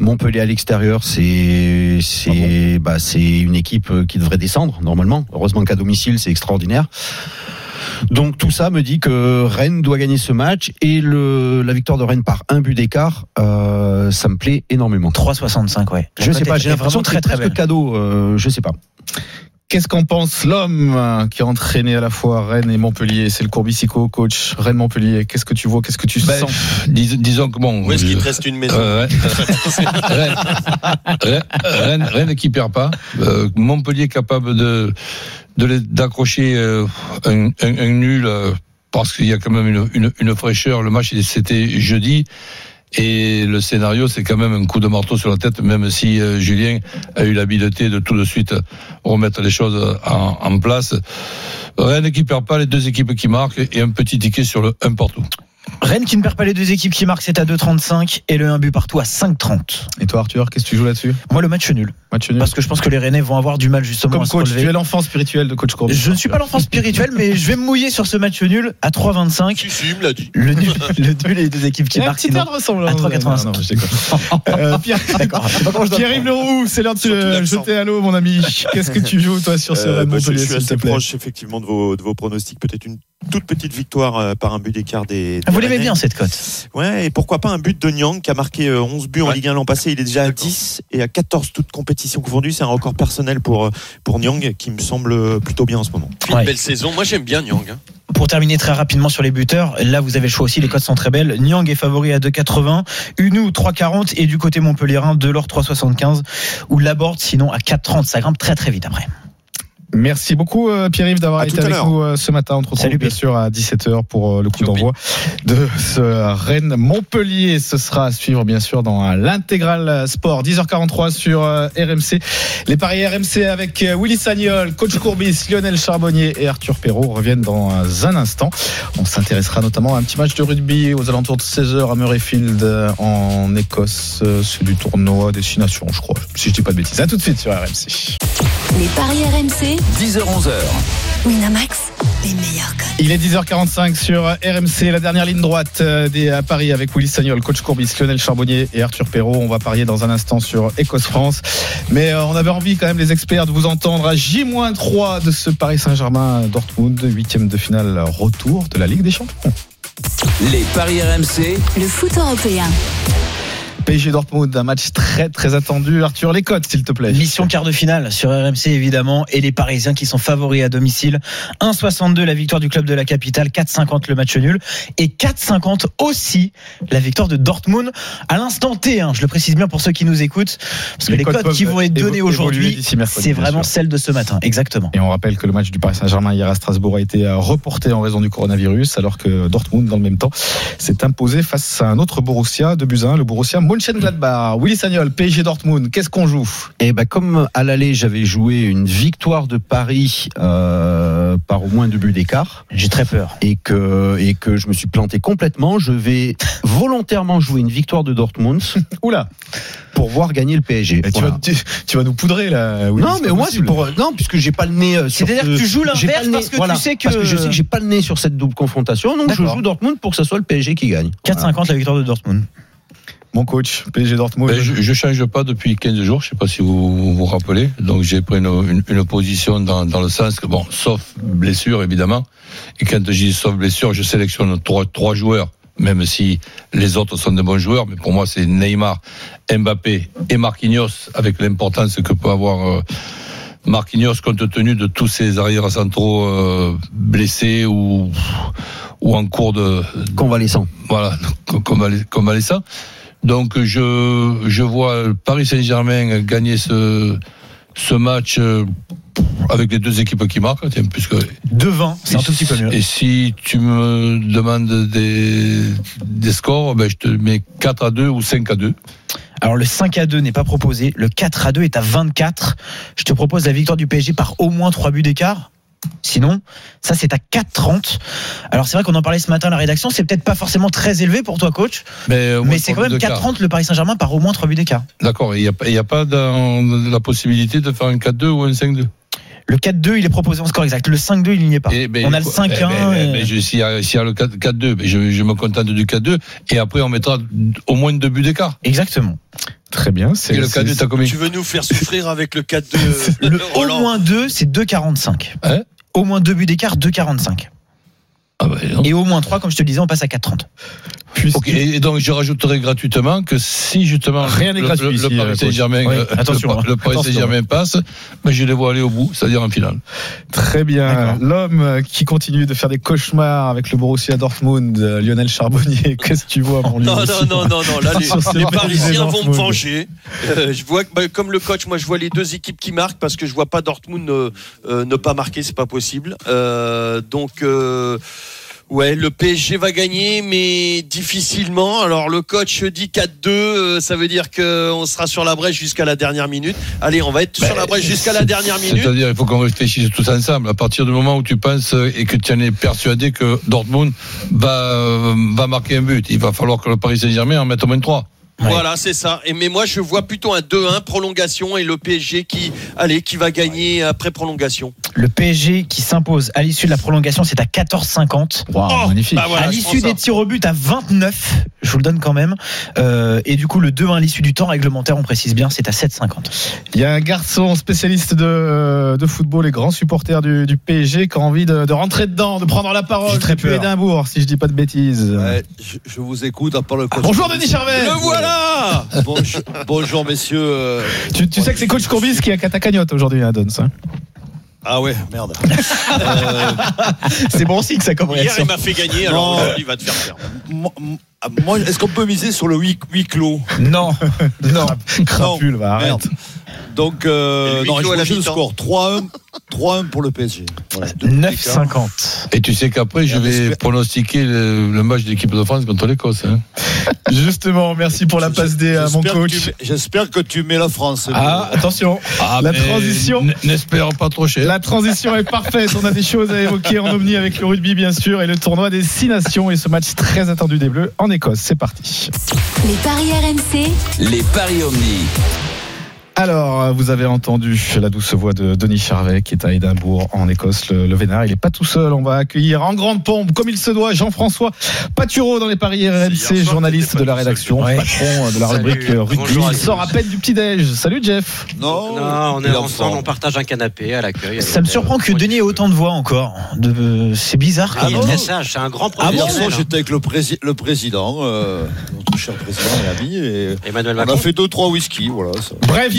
Montpellier à l'extérieur, c'est c'est bah, c'est une équipe qui devrait descendre normalement. Heureusement qu'à domicile, c'est extraordinaire. Donc tout ça me dit que Rennes doit gagner ce match et le, la victoire de Rennes par un but d'écart, euh, ça me plaît énormément. 3,65 ouais. Je sais pas, j'ai l'impression très très presque belle. cadeau. euh, je sais pas. Qu'est-ce qu'en pense l'homme euh, qui a entraîné à la fois Rennes et Montpellier? C'est le Courbicico, coach Rennes-Montpellier. Qu'est-ce que tu vois? Qu'est-ce que tu Ben, sens? dis- disons que bon. Où est-ce qu'il je- te reste une maison? Euh, Rennes, Rennes, Rennes, Rennes qui perd pas. Euh, Montpellier capable de de les- d'accrocher euh, un, un- un nul euh, parce qu'il y a quand même une, une, une fraîcheur. Le match c'était jeudi. Et le scénario, c'est quand même un coup de marteau sur la tête, même si euh, Julien a eu l'habileté de tout de suite remettre les choses en, place. Rennes qui perd pas, les deux équipes qui marquent et un petit ticket sur le 1 partout. Rennes qui ne perd pas les deux équipes qui marquent, c'est à 2,35 et le 1 but partout à 5,30. Et toi, Arthur, qu'est-ce que tu joues là-dessus Moi, le match nul. Match nul. Parce que je pense que les Rennais vont avoir du mal justement Comme à se coach, relever. tu es l'enfant spirituel de coach. Je ne suis pas l'enfant spirituel, mais je vais me mouiller sur ce match nul à 3,25. Si, si, il me l'a dit. Le nul, le nul et les deux équipes qui un marquent. petit sinon, air de ressemblance. à 3,85. Non, non, je déconne. Euh, Pierre-Yves. Leroux, c'est l'heure de te jeter à l'eau, mon ami. Qu'est-ce que tu joues, toi, sur ce Euh, bah, Montpellier, suis s'il te assez plaît proche effectivement de vos, de vos pronostics. Peut-être une toute petite victoire euh, par un but d'écart des. Vous l'aimez bien cette cote Ouais, et pourquoi pas un but de Nyang qui a marqué euh, 11 buts en. Ligue 1 l'an passé. Il est déjà à 10 et à 14 toutes compétitions confondues. C'est un record personnel pour, euh, pour Nyang qui me semble plutôt bien en ce moment. Une Ouais. belle saison. Moi j'aime bien Nyang. hein. Pour terminer très rapidement sur les buteurs, là vous avez le choix aussi, les cotes sont très belles. Nyang est favori à 2,80, Unou 3,40 et du côté montpellierin, Delors 3,75 ou Laborde sinon à 4,30. Ça grimpe très très vite après. Merci beaucoup euh, Pierre-Yves d'avoir été avec nous euh, ce matin. On te retrouve Salut, bien Pierre. sûr à 17h pour euh, le coup d'envoi de ce Rennes Montpellier. Ce sera à suivre bien sûr dans l'intégral sport. 10h43 sur euh, RMC. Les paris RMC avec euh, Willy Sagnol, coach Courbis, Lionel Charbonnier et Arthur Perrault reviennent dans euh, un instant. On s'intéressera notamment à un petit match de rugby aux alentours de 16h à Murrayfield euh, en Écosse. Euh, C'est du tournoi Destination, je crois. Si je dis pas de bêtises. À tout de suite sur RMC. Les paris RMC, 10h-11h. Winamax, les meilleurs cotes. Il est 10h45 sur RMC, la dernière ligne droite euh, des à Paris avec Willy Sagnol, coach Courbis, Lionel Charbonnier et Arthur Perrault. On va parier dans un instant sur Écosse-France. Mais euh, on avait envie quand même, les experts, de vous entendre à J-3 de ce Paris Saint-Germain-Dortmund, huitième de finale retour de la Ligue des Champions. Les paris RMC, Le foot européen. PSG Dortmund, un match très très attendu. Arthur, les cotes, s'il te plaît. Mission quart de finale sur RMC évidemment et les Parisiens qui sont favoris à domicile. 1,62 la victoire du club de la capitale, 4,50 le match nul et 4,50 aussi la victoire de Dortmund à l'instant T. hein, je le précise bien pour ceux qui nous écoutent parce que Les cotes qui vont être évoluer aujourd'hui, c'est vraiment sûr. celles de ce matin. Exactement. Et on rappelle que le match du Paris Saint-Germain hier à Strasbourg a été euh, reporté en raison du coronavirus, alors que Dortmund, dans le même temps, s'est imposé face à un autre Borussia de Buzyn, le Borussia Mönchengladbach. Mönchengladbach, Willy Sagnol, PSG Dortmund, qu'est-ce qu'on joue? Et ben comme à l'aller, j'avais joué une victoire de Paris euh, par au moins deux buts d'écart. J'ai très peur. Et que et que je me suis planté complètement. Je vais volontairement jouer une victoire de Dortmund. Oula. Pour voir gagner le PSG. tu, Voilà. vas, tu, tu vas nous poudrer là. Willy, non, mais moi c'est pour non puisque j'ai pas le nez. euh, sur C'est-à-dire ce- que tu joues l'inverse parce que tu voilà, sais que- parce que je sais que j'ai pas le nez sur cette double confrontation, donc je joue Dortmund pour que ce soit le PSG qui gagne. 4,50 la victoire de Dortmund. Mon coach, PSG Dortmund. Ben, je, je change pas depuis 15 jours, je sais pas si vous vous, vous rappelez. Donc j'ai pris une, une, une position dans, dans le sens que bon, sauf blessure évidemment. Et quand je dis sauf blessure, je sélectionne trois, trois joueurs, même si les autres sont de bons joueurs. Mais pour moi, c'est Neymar, Mbappé et Marquinhos, avec l'importance que peut avoir euh, Marquinhos compte tenu de tous ces arrières centraux euh, blessés ou ou en cours de Convalescent. voilà, convalescent. Donc je je vois Paris Saint-Germain gagner ce ce match euh, avec les deux équipes qui marquent, puisque 2-20, c'est un tout petit peu mieux. et si tu me demandes des, des scores, ben je te mets 4 à 2 ou 5 à 2. Alors le 5 à 2 n'est pas proposé, le 4 à 2 est à 24. Je te propose la victoire du PSG par au moins 3 buts d'écart. Sinon, ça c'est à 4,30. Alors c'est vrai qu'on en parlait ce matin à la rédaction, c'est peut-être pas forcément très élevé pour toi coach, Mais, mais c'est quand même buts d'écart. 4,30 le Paris Saint-Germain par au moins 3 buts d'écart. D'accord, il n'y a, a pas dans la possibilité de faire un 4-2 ou un 5-2 Le 4-2 il est proposé en score exact, le 5-2 il n'y est pas. Eh ben, On a le quoi, 5-1. eh ben, eh et- ben, je- S'il y, a s'il y a le 4 4-2, ben, je, je me contente du 4-2 et après on mettra au moins deux buts d'écart. Exactement. Très bien. C'est Et le c'est- 4-2, t'as combien Tu veux nous faire souffrir avec le 4 de Le au Roland moins 2 c'est 2,45. Hein au moins 2 buts d'écart, 2,45. Ah ben. Et au moins 3, comme je te le disais, on passe à 4,30. Et donc je rajouterai gratuitement que si justement Rien n'est le, gratuit le- Paris. Saint-Germain Oui, euh, attention, le, hein. le Paris Attention. Saint-Germain passe, ben, je les vois aller au bout, c'est-à-dire en finale. Très bien. L'homme qui continue de faire des cauchemars avec le Borussia Dortmund, euh, Lionel Charbonnier. Qu'est-ce que tu vois, mon Non, non, non, non, non, là, les, Parisiens vont me venger. Euh, je vois que, bah, comme le coach, moi, je vois les deux équipes qui marquent parce que je vois pas Dortmund euh, euh, ne pas marquer, c'est pas possible. Euh, donc, euh, ouais, le PSG va gagner, mais difficilement. Alors, le coach dit 4-2, euh, ça veut dire qu'on sera sur la brèche jusqu'à la dernière minute. Allez, on va être sur la brèche jusqu'à la dernière minute. C'est-à-dire, il faut qu'on réfléchisse tous ensemble. À partir du moment où tu penses euh, et que tu en es persuadé que Dortmund va, euh, va marquer un but, il va falloir que le Paris Saint-Germain en mette au moins 3. Voilà, c'est ça. Et mais moi, je vois plutôt un 2-1 prolongation et le PSG qui, allez, qui va gagner après prolongation. Le PSG qui s'impose à l'issue de la prolongation, c'est à 14,50. Waouh, magnifique. Bah voilà, à l'issue des tirs au but à 29, je vous le donne quand même. Euh, et du coup, le 2-1 à l'issue du temps réglementaire, on précise bien, c'est à 7,50. Il y a un garçon spécialiste de, de football et grand supporter du, du PSG qui a envie de, de rentrer dedans, de prendre la parole. Très depuis peur. Édimbourg, si je dis pas de bêtises. Ouais, je, je vous écoute à part le coach. Bonjour Denis Charvet. Le voilà Bonjour, bonjour, messieurs. euh, Tu, tu sais que c'est coach Courbis qui a ta cagnotte aujourd'hui, hein, Dons. hein. Ah ouais, merde. Euh, C'est bon aussi que ça comme Hier, il m'a fait gagner, alors Non. il va te faire perdre. moi, moi, est-ce qu'on peut miser sur le huis, huis clos? Non, non. Crapule, va, arrête. Merde. Donc, euh, non, je le score 3-1 3-1 pour le PSG. Voilà, deux buts d'écart. 9,50. Et tu sais qu'après, je vais pronostiquer le, le match de l'équipe de France contre l'Écosse. Hein. Justement, merci pour la passe D à mon coach. J'espère que tu mets la France. Ah, attention. Ah, La transition. n- N'espère pas trop cher. La transition est parfaite. On a des choses à évoquer en omni avec le rugby, bien sûr, et le tournoi des six nations et ce match très attendu des Bleus en Écosse. C'est parti. Les paris RMC, Les paris Omni. Alors, vous avez entendu la douce voix de Denis Charvet qui est à Édimbourg en Écosse, le, le Vénard. Il n'est pas tout seul. On va accueillir en grande pompe, comme il se doit, Jean-François Patureau dans les paris RMC, journaliste de la rédaction, patron de la Salut, rubrique rugby. Il sort à peine du petit-déj. Salut Jeff. Non, Non, on est est en ensemble, on partage un canapé à l'accueil. Ça me surprend que Denis ait autant de voix encore. De... C'est bizarre. Ah, sage, c'est un grand Ah, professionnel. soir, hein. j'étais avec le, prési- le président, euh, notre cher président et ami, et Emmanuel on a Macron. fait deux trois whisky, voilà. Ça. Bref,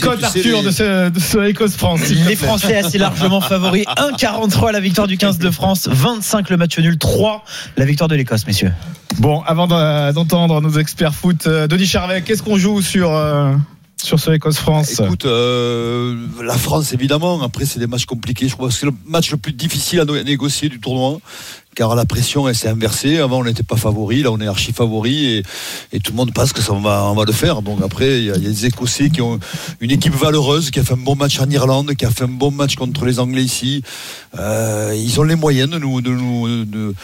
Cotes tu sais, Arthur de ce, de ce Écosse-France. Les plaît. Français assez largement favoris. 1,43 la victoire du 15 de France, 25 le match nul, 3 la victoire de l'Écosse, messieurs. Bon, avant d'en- d'entendre nos experts foot, euh, Denis Charvet, qu'est-ce qu'on joue sur, euh, sur ce Écosse-France Écoute, euh, la France évidemment. Après, c'est des matchs compliqués. Je crois que c'est le match le plus difficile à négocier du tournoi. Car la pression elle s'est inversée. Avant, on n'était pas favori, là, on est archi favori et, tout le monde pense que ça va, le faire. Donc après, il y, a des Écossais qui ont une équipe valeureuse, qui a fait un bon match en Irlande, qui a fait un bon match contre les Anglais ici. Euh, ils ont les moyens de nous, de nous, de,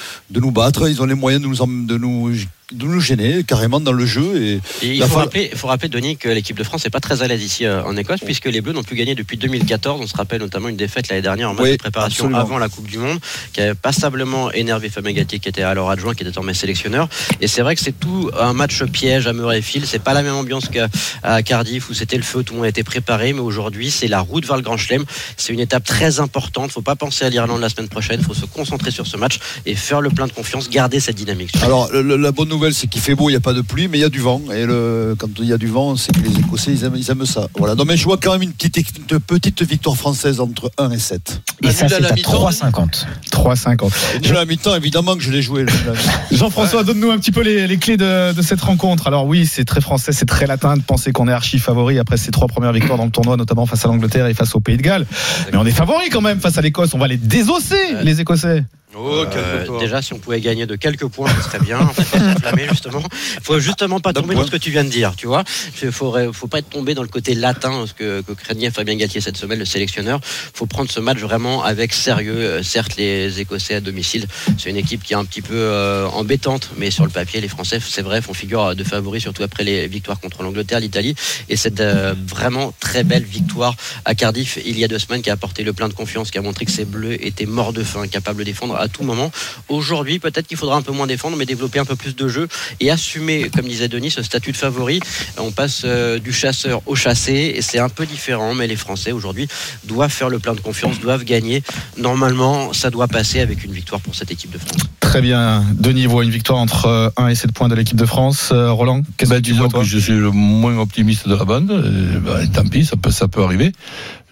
nous battre. Ils ont les moyens de nous, de nous, de nous gêner carrément dans le jeu. Et, Et il faut fa- rappeler, faut rappeler, Denis, que l'équipe de France n'est pas très à l'aise ici euh, en Écosse, puisque les Bleus n'ont plus gagné depuis 2014. On se rappelle notamment une défaite l'année dernière en match Oui, de préparation absolument. avant la Coupe du Monde, qui avait passablement énervé Fabien Galtier, qui était alors adjoint, qui est désormais sélectionneur. Et c'est vrai que c'est tout un match piège à Murrayfield. C'est pas la même ambiance qu'à Cardiff où c'était le feu, tout le monde était préparé. Mais aujourd'hui, c'est la route vers le Grand Chelem. C'est une étape très importante. Faut pas penser à l'Irlande la semaine prochaine. Faut se concentrer sur ce match et faire le plein de confiance, garder cette dynamique. Alors, le- la bonne nouvelle, c'est qu'il fait beau, il n'y a pas de pluie, mais il y a du vent. Et le, quand il y a du vent, c'est que les Écossais, ils aiment, ils aiment ça. Voilà. Donc, mais je vois quand même une petite, une petite victoire française entre 1 et 7. Et ça, c'est à 3,50. 3,50. Et à la mi-temps, évidemment que je l'ai joué. Jean-François, donne-nous un petit peu les, les clés de, de cette rencontre. Alors oui, c'est très français, c'est très latin de penser qu'on est archi favori après ces trois premières victoires dans le tournoi, notamment face à l'Angleterre et face au Pays de Galles. Mais on est favori quand même face à l'Écosse. On va les désosser, les Écossais. Euh, déjà, si on pouvait gagner de quelques points, ce serait bien. Faut pas s'enflammer, justement. Faut justement pas tomber dans ce que tu viens de dire, tu vois. Il faut, faut pas être tombé dans le côté latin, ce que, que craignait Fabien Galtier cette semaine, le sélectionneur. Faut prendre ce match vraiment avec sérieux. Euh, Certes, les Écossais à domicile, c'est une équipe qui est un petit peu euh, embêtante, mais sur le papier, les Français, c'est vrai, font figure de favoris, surtout après les victoires contre l'Angleterre, l'Italie, et cette euh, vraiment très belle victoire à Cardiff il y a deux semaines qui a apporté le plein de confiance, qui a montré que ces Bleus étaient morts de faim, capables de défendre à tout moment. Aujourd'hui, peut-être qu'il faudra un peu moins défendre, mais développer un peu plus de jeu et assumer, comme disait Denis, ce statut de favori. On passe euh, du chasseur au chassé et c'est un peu différent, mais les Français aujourd'hui doivent faire le plein de confiance, doivent gagner. Normalement, ça doit passer avec une victoire pour cette équipe de France. Très bien. Denis voit une victoire entre euh, 1 et 7 points de l'équipe de France. Euh, Roland, qu'est-ce Ben, que tu que je suis le moins optimiste de la bande. Euh, ben, tant pis, ça peut, ça peut arriver.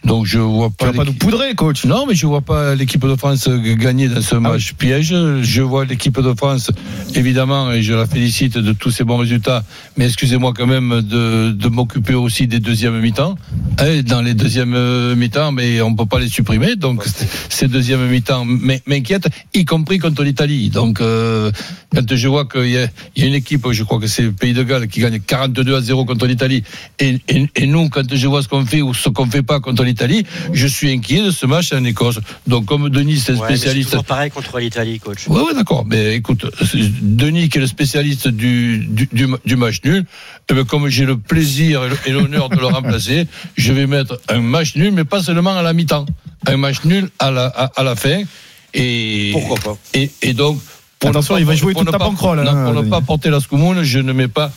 Donc je vois pas. Tu vas pas nous poudrer, coach Non, mais je vois pas l'équipe de France gagner dans ce match piège. Je vois l'équipe de France, évidemment, et je la félicite de tous ces bons résultats. Mais excusez-moi quand même de, de m'occuper aussi des deuxièmes mi-temps. Hein, dans les deuxièmes euh, mi-temps, mais on peut pas les supprimer. Donc ces deuxièmes mi-temps m'inquiètent, y compris contre l'Italie. Donc euh, quand je vois qu'il y, a- il y a une équipe, je crois que c'est le Pays de Galles, qui gagne 42 à 0 contre l'Italie, et, et- et nous, quand je vois ce qu'on fait ou ce qu'on fait pas contre l'Italie, je suis inquiet de ce match en Écosse. Donc comme Denis, c'est Ouais, mais c'est spécialiste. toujours pareil contre l'Italie, coach. Oui, ouais, d'accord. Mais écoute, Denis qui est le spécialiste du, du, du, du match nul, eh bien, comme j'ai le plaisir et l'honneur de le remplacer, je vais mettre un match nul, mais pas seulement à la mi-temps. Un match nul à la, à, à la fin. Et, Pourquoi pas et, et donc, pour Attention, il va jouer toute pas- banquerolle, hein, pour ne pas porter la scoumoune, je ne mets pas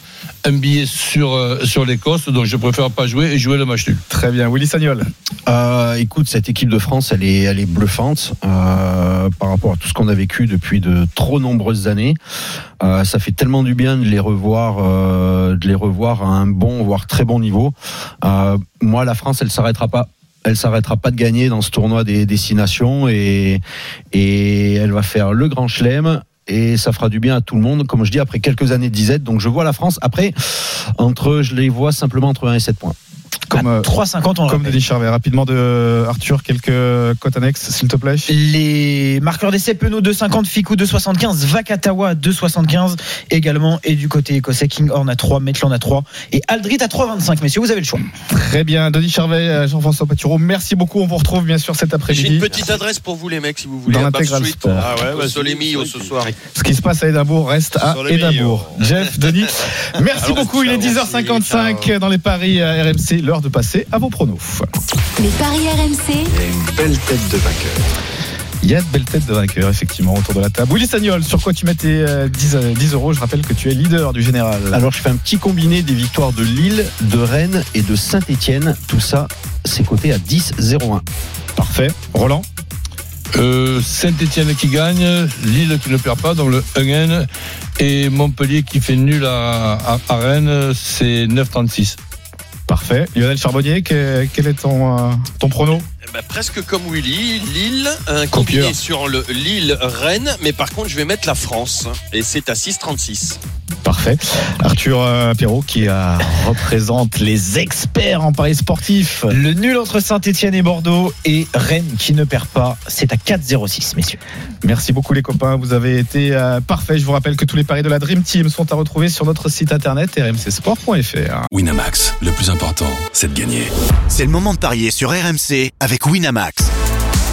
un billet sur, euh, sur l'Écosse, donc je préfère pas jouer et jouer le match nul. Très bien. Willy Sagnol. Euh, écoute, cette équipe de France, elle est, elle est bluffante euh, par rapport à tout ce qu'on a vécu depuis de trop nombreuses années. Euh, ça fait tellement du bien de les revoir, euh, de les revoir à un bon, voire très bon niveau. Euh, moi, la France, elle s'arrêtera pas. Elle s'arrêtera pas de gagner dans ce tournoi des destinations et, et elle va faire le grand chelem. Et ça fera du bien à tout le monde, comme je dis, après quelques années de disette. Donc je vois la France. Après, entre, je les vois simplement entre 1 et 7 points. Comme, euh, 3,50 on le comme. Denis Charvet. Rapidement de Arthur, quelques cotes annexes, s'il te plaît. Les marqueurs d'essai Penaud 2,50, Ficou 2,75, Vakatawa 2,75 également. Et du côté écossais, Kinghorn à 3, Maitland à 3 et Aldrit à 3,25. Messieurs, vous avez le choix. Très bien. Denis Charvet, euh, Jean-François Patureau, merci beaucoup. On vous retrouve bien sûr cet J'ai après-midi. une petite adresse pour vous les mecs si vous voulez. Dans l'intégral sport. Ah ouais, bah, Solémio ce soir. Ce qui se passe à Édimbourg reste à Édimbourg. Jeff, Denis, merci Alors, beaucoup. Il est ciao, 10h55 dans les paris à RMC. L'heure de passer à vos pronos. Les paris RMC, Une belle tête de vainqueur. Il y a de belles têtes de vainqueurs, effectivement, autour de la table. Willy Sagnol, sur quoi tu mets tes euh, 10, euh, 10 euros Je rappelle que tu es leader du général. Alors je fais un petit combiné des victoires de Lille, de Rennes et de Saint-Etienne. Tout ça, c'est coté à 10-0-1. Parfait. Roland Euh, Saint-Etienne qui gagne, Lille qui ne perd pas, donc le 1N, et Montpellier qui fait nul à, à, à Rennes, c'est 9,36. Parfait. Lionel Charbonnier, que- quel est ton, euh, ton prono Eh ben, presque comme Willy, Lille, un combiné sur le Lille-Rennes, mais par contre je vais mettre la France, et c'est à 6,36. Parfait. Arthur euh, Perrault qui euh, représente les experts en paris sportif. Le nul entre Saint-Etienne et Bordeaux et Rennes qui ne perd pas. C'est à 4-0-6, messieurs. Merci beaucoup les copains, vous avez été euh, parfaits. Je vous rappelle que tous les paris de la Dream Team sont à retrouver sur notre site internet rmcsport.fr. Winamax, le plus important, c'est de gagner. C'est le moment de parier sur RMC avec Winamax.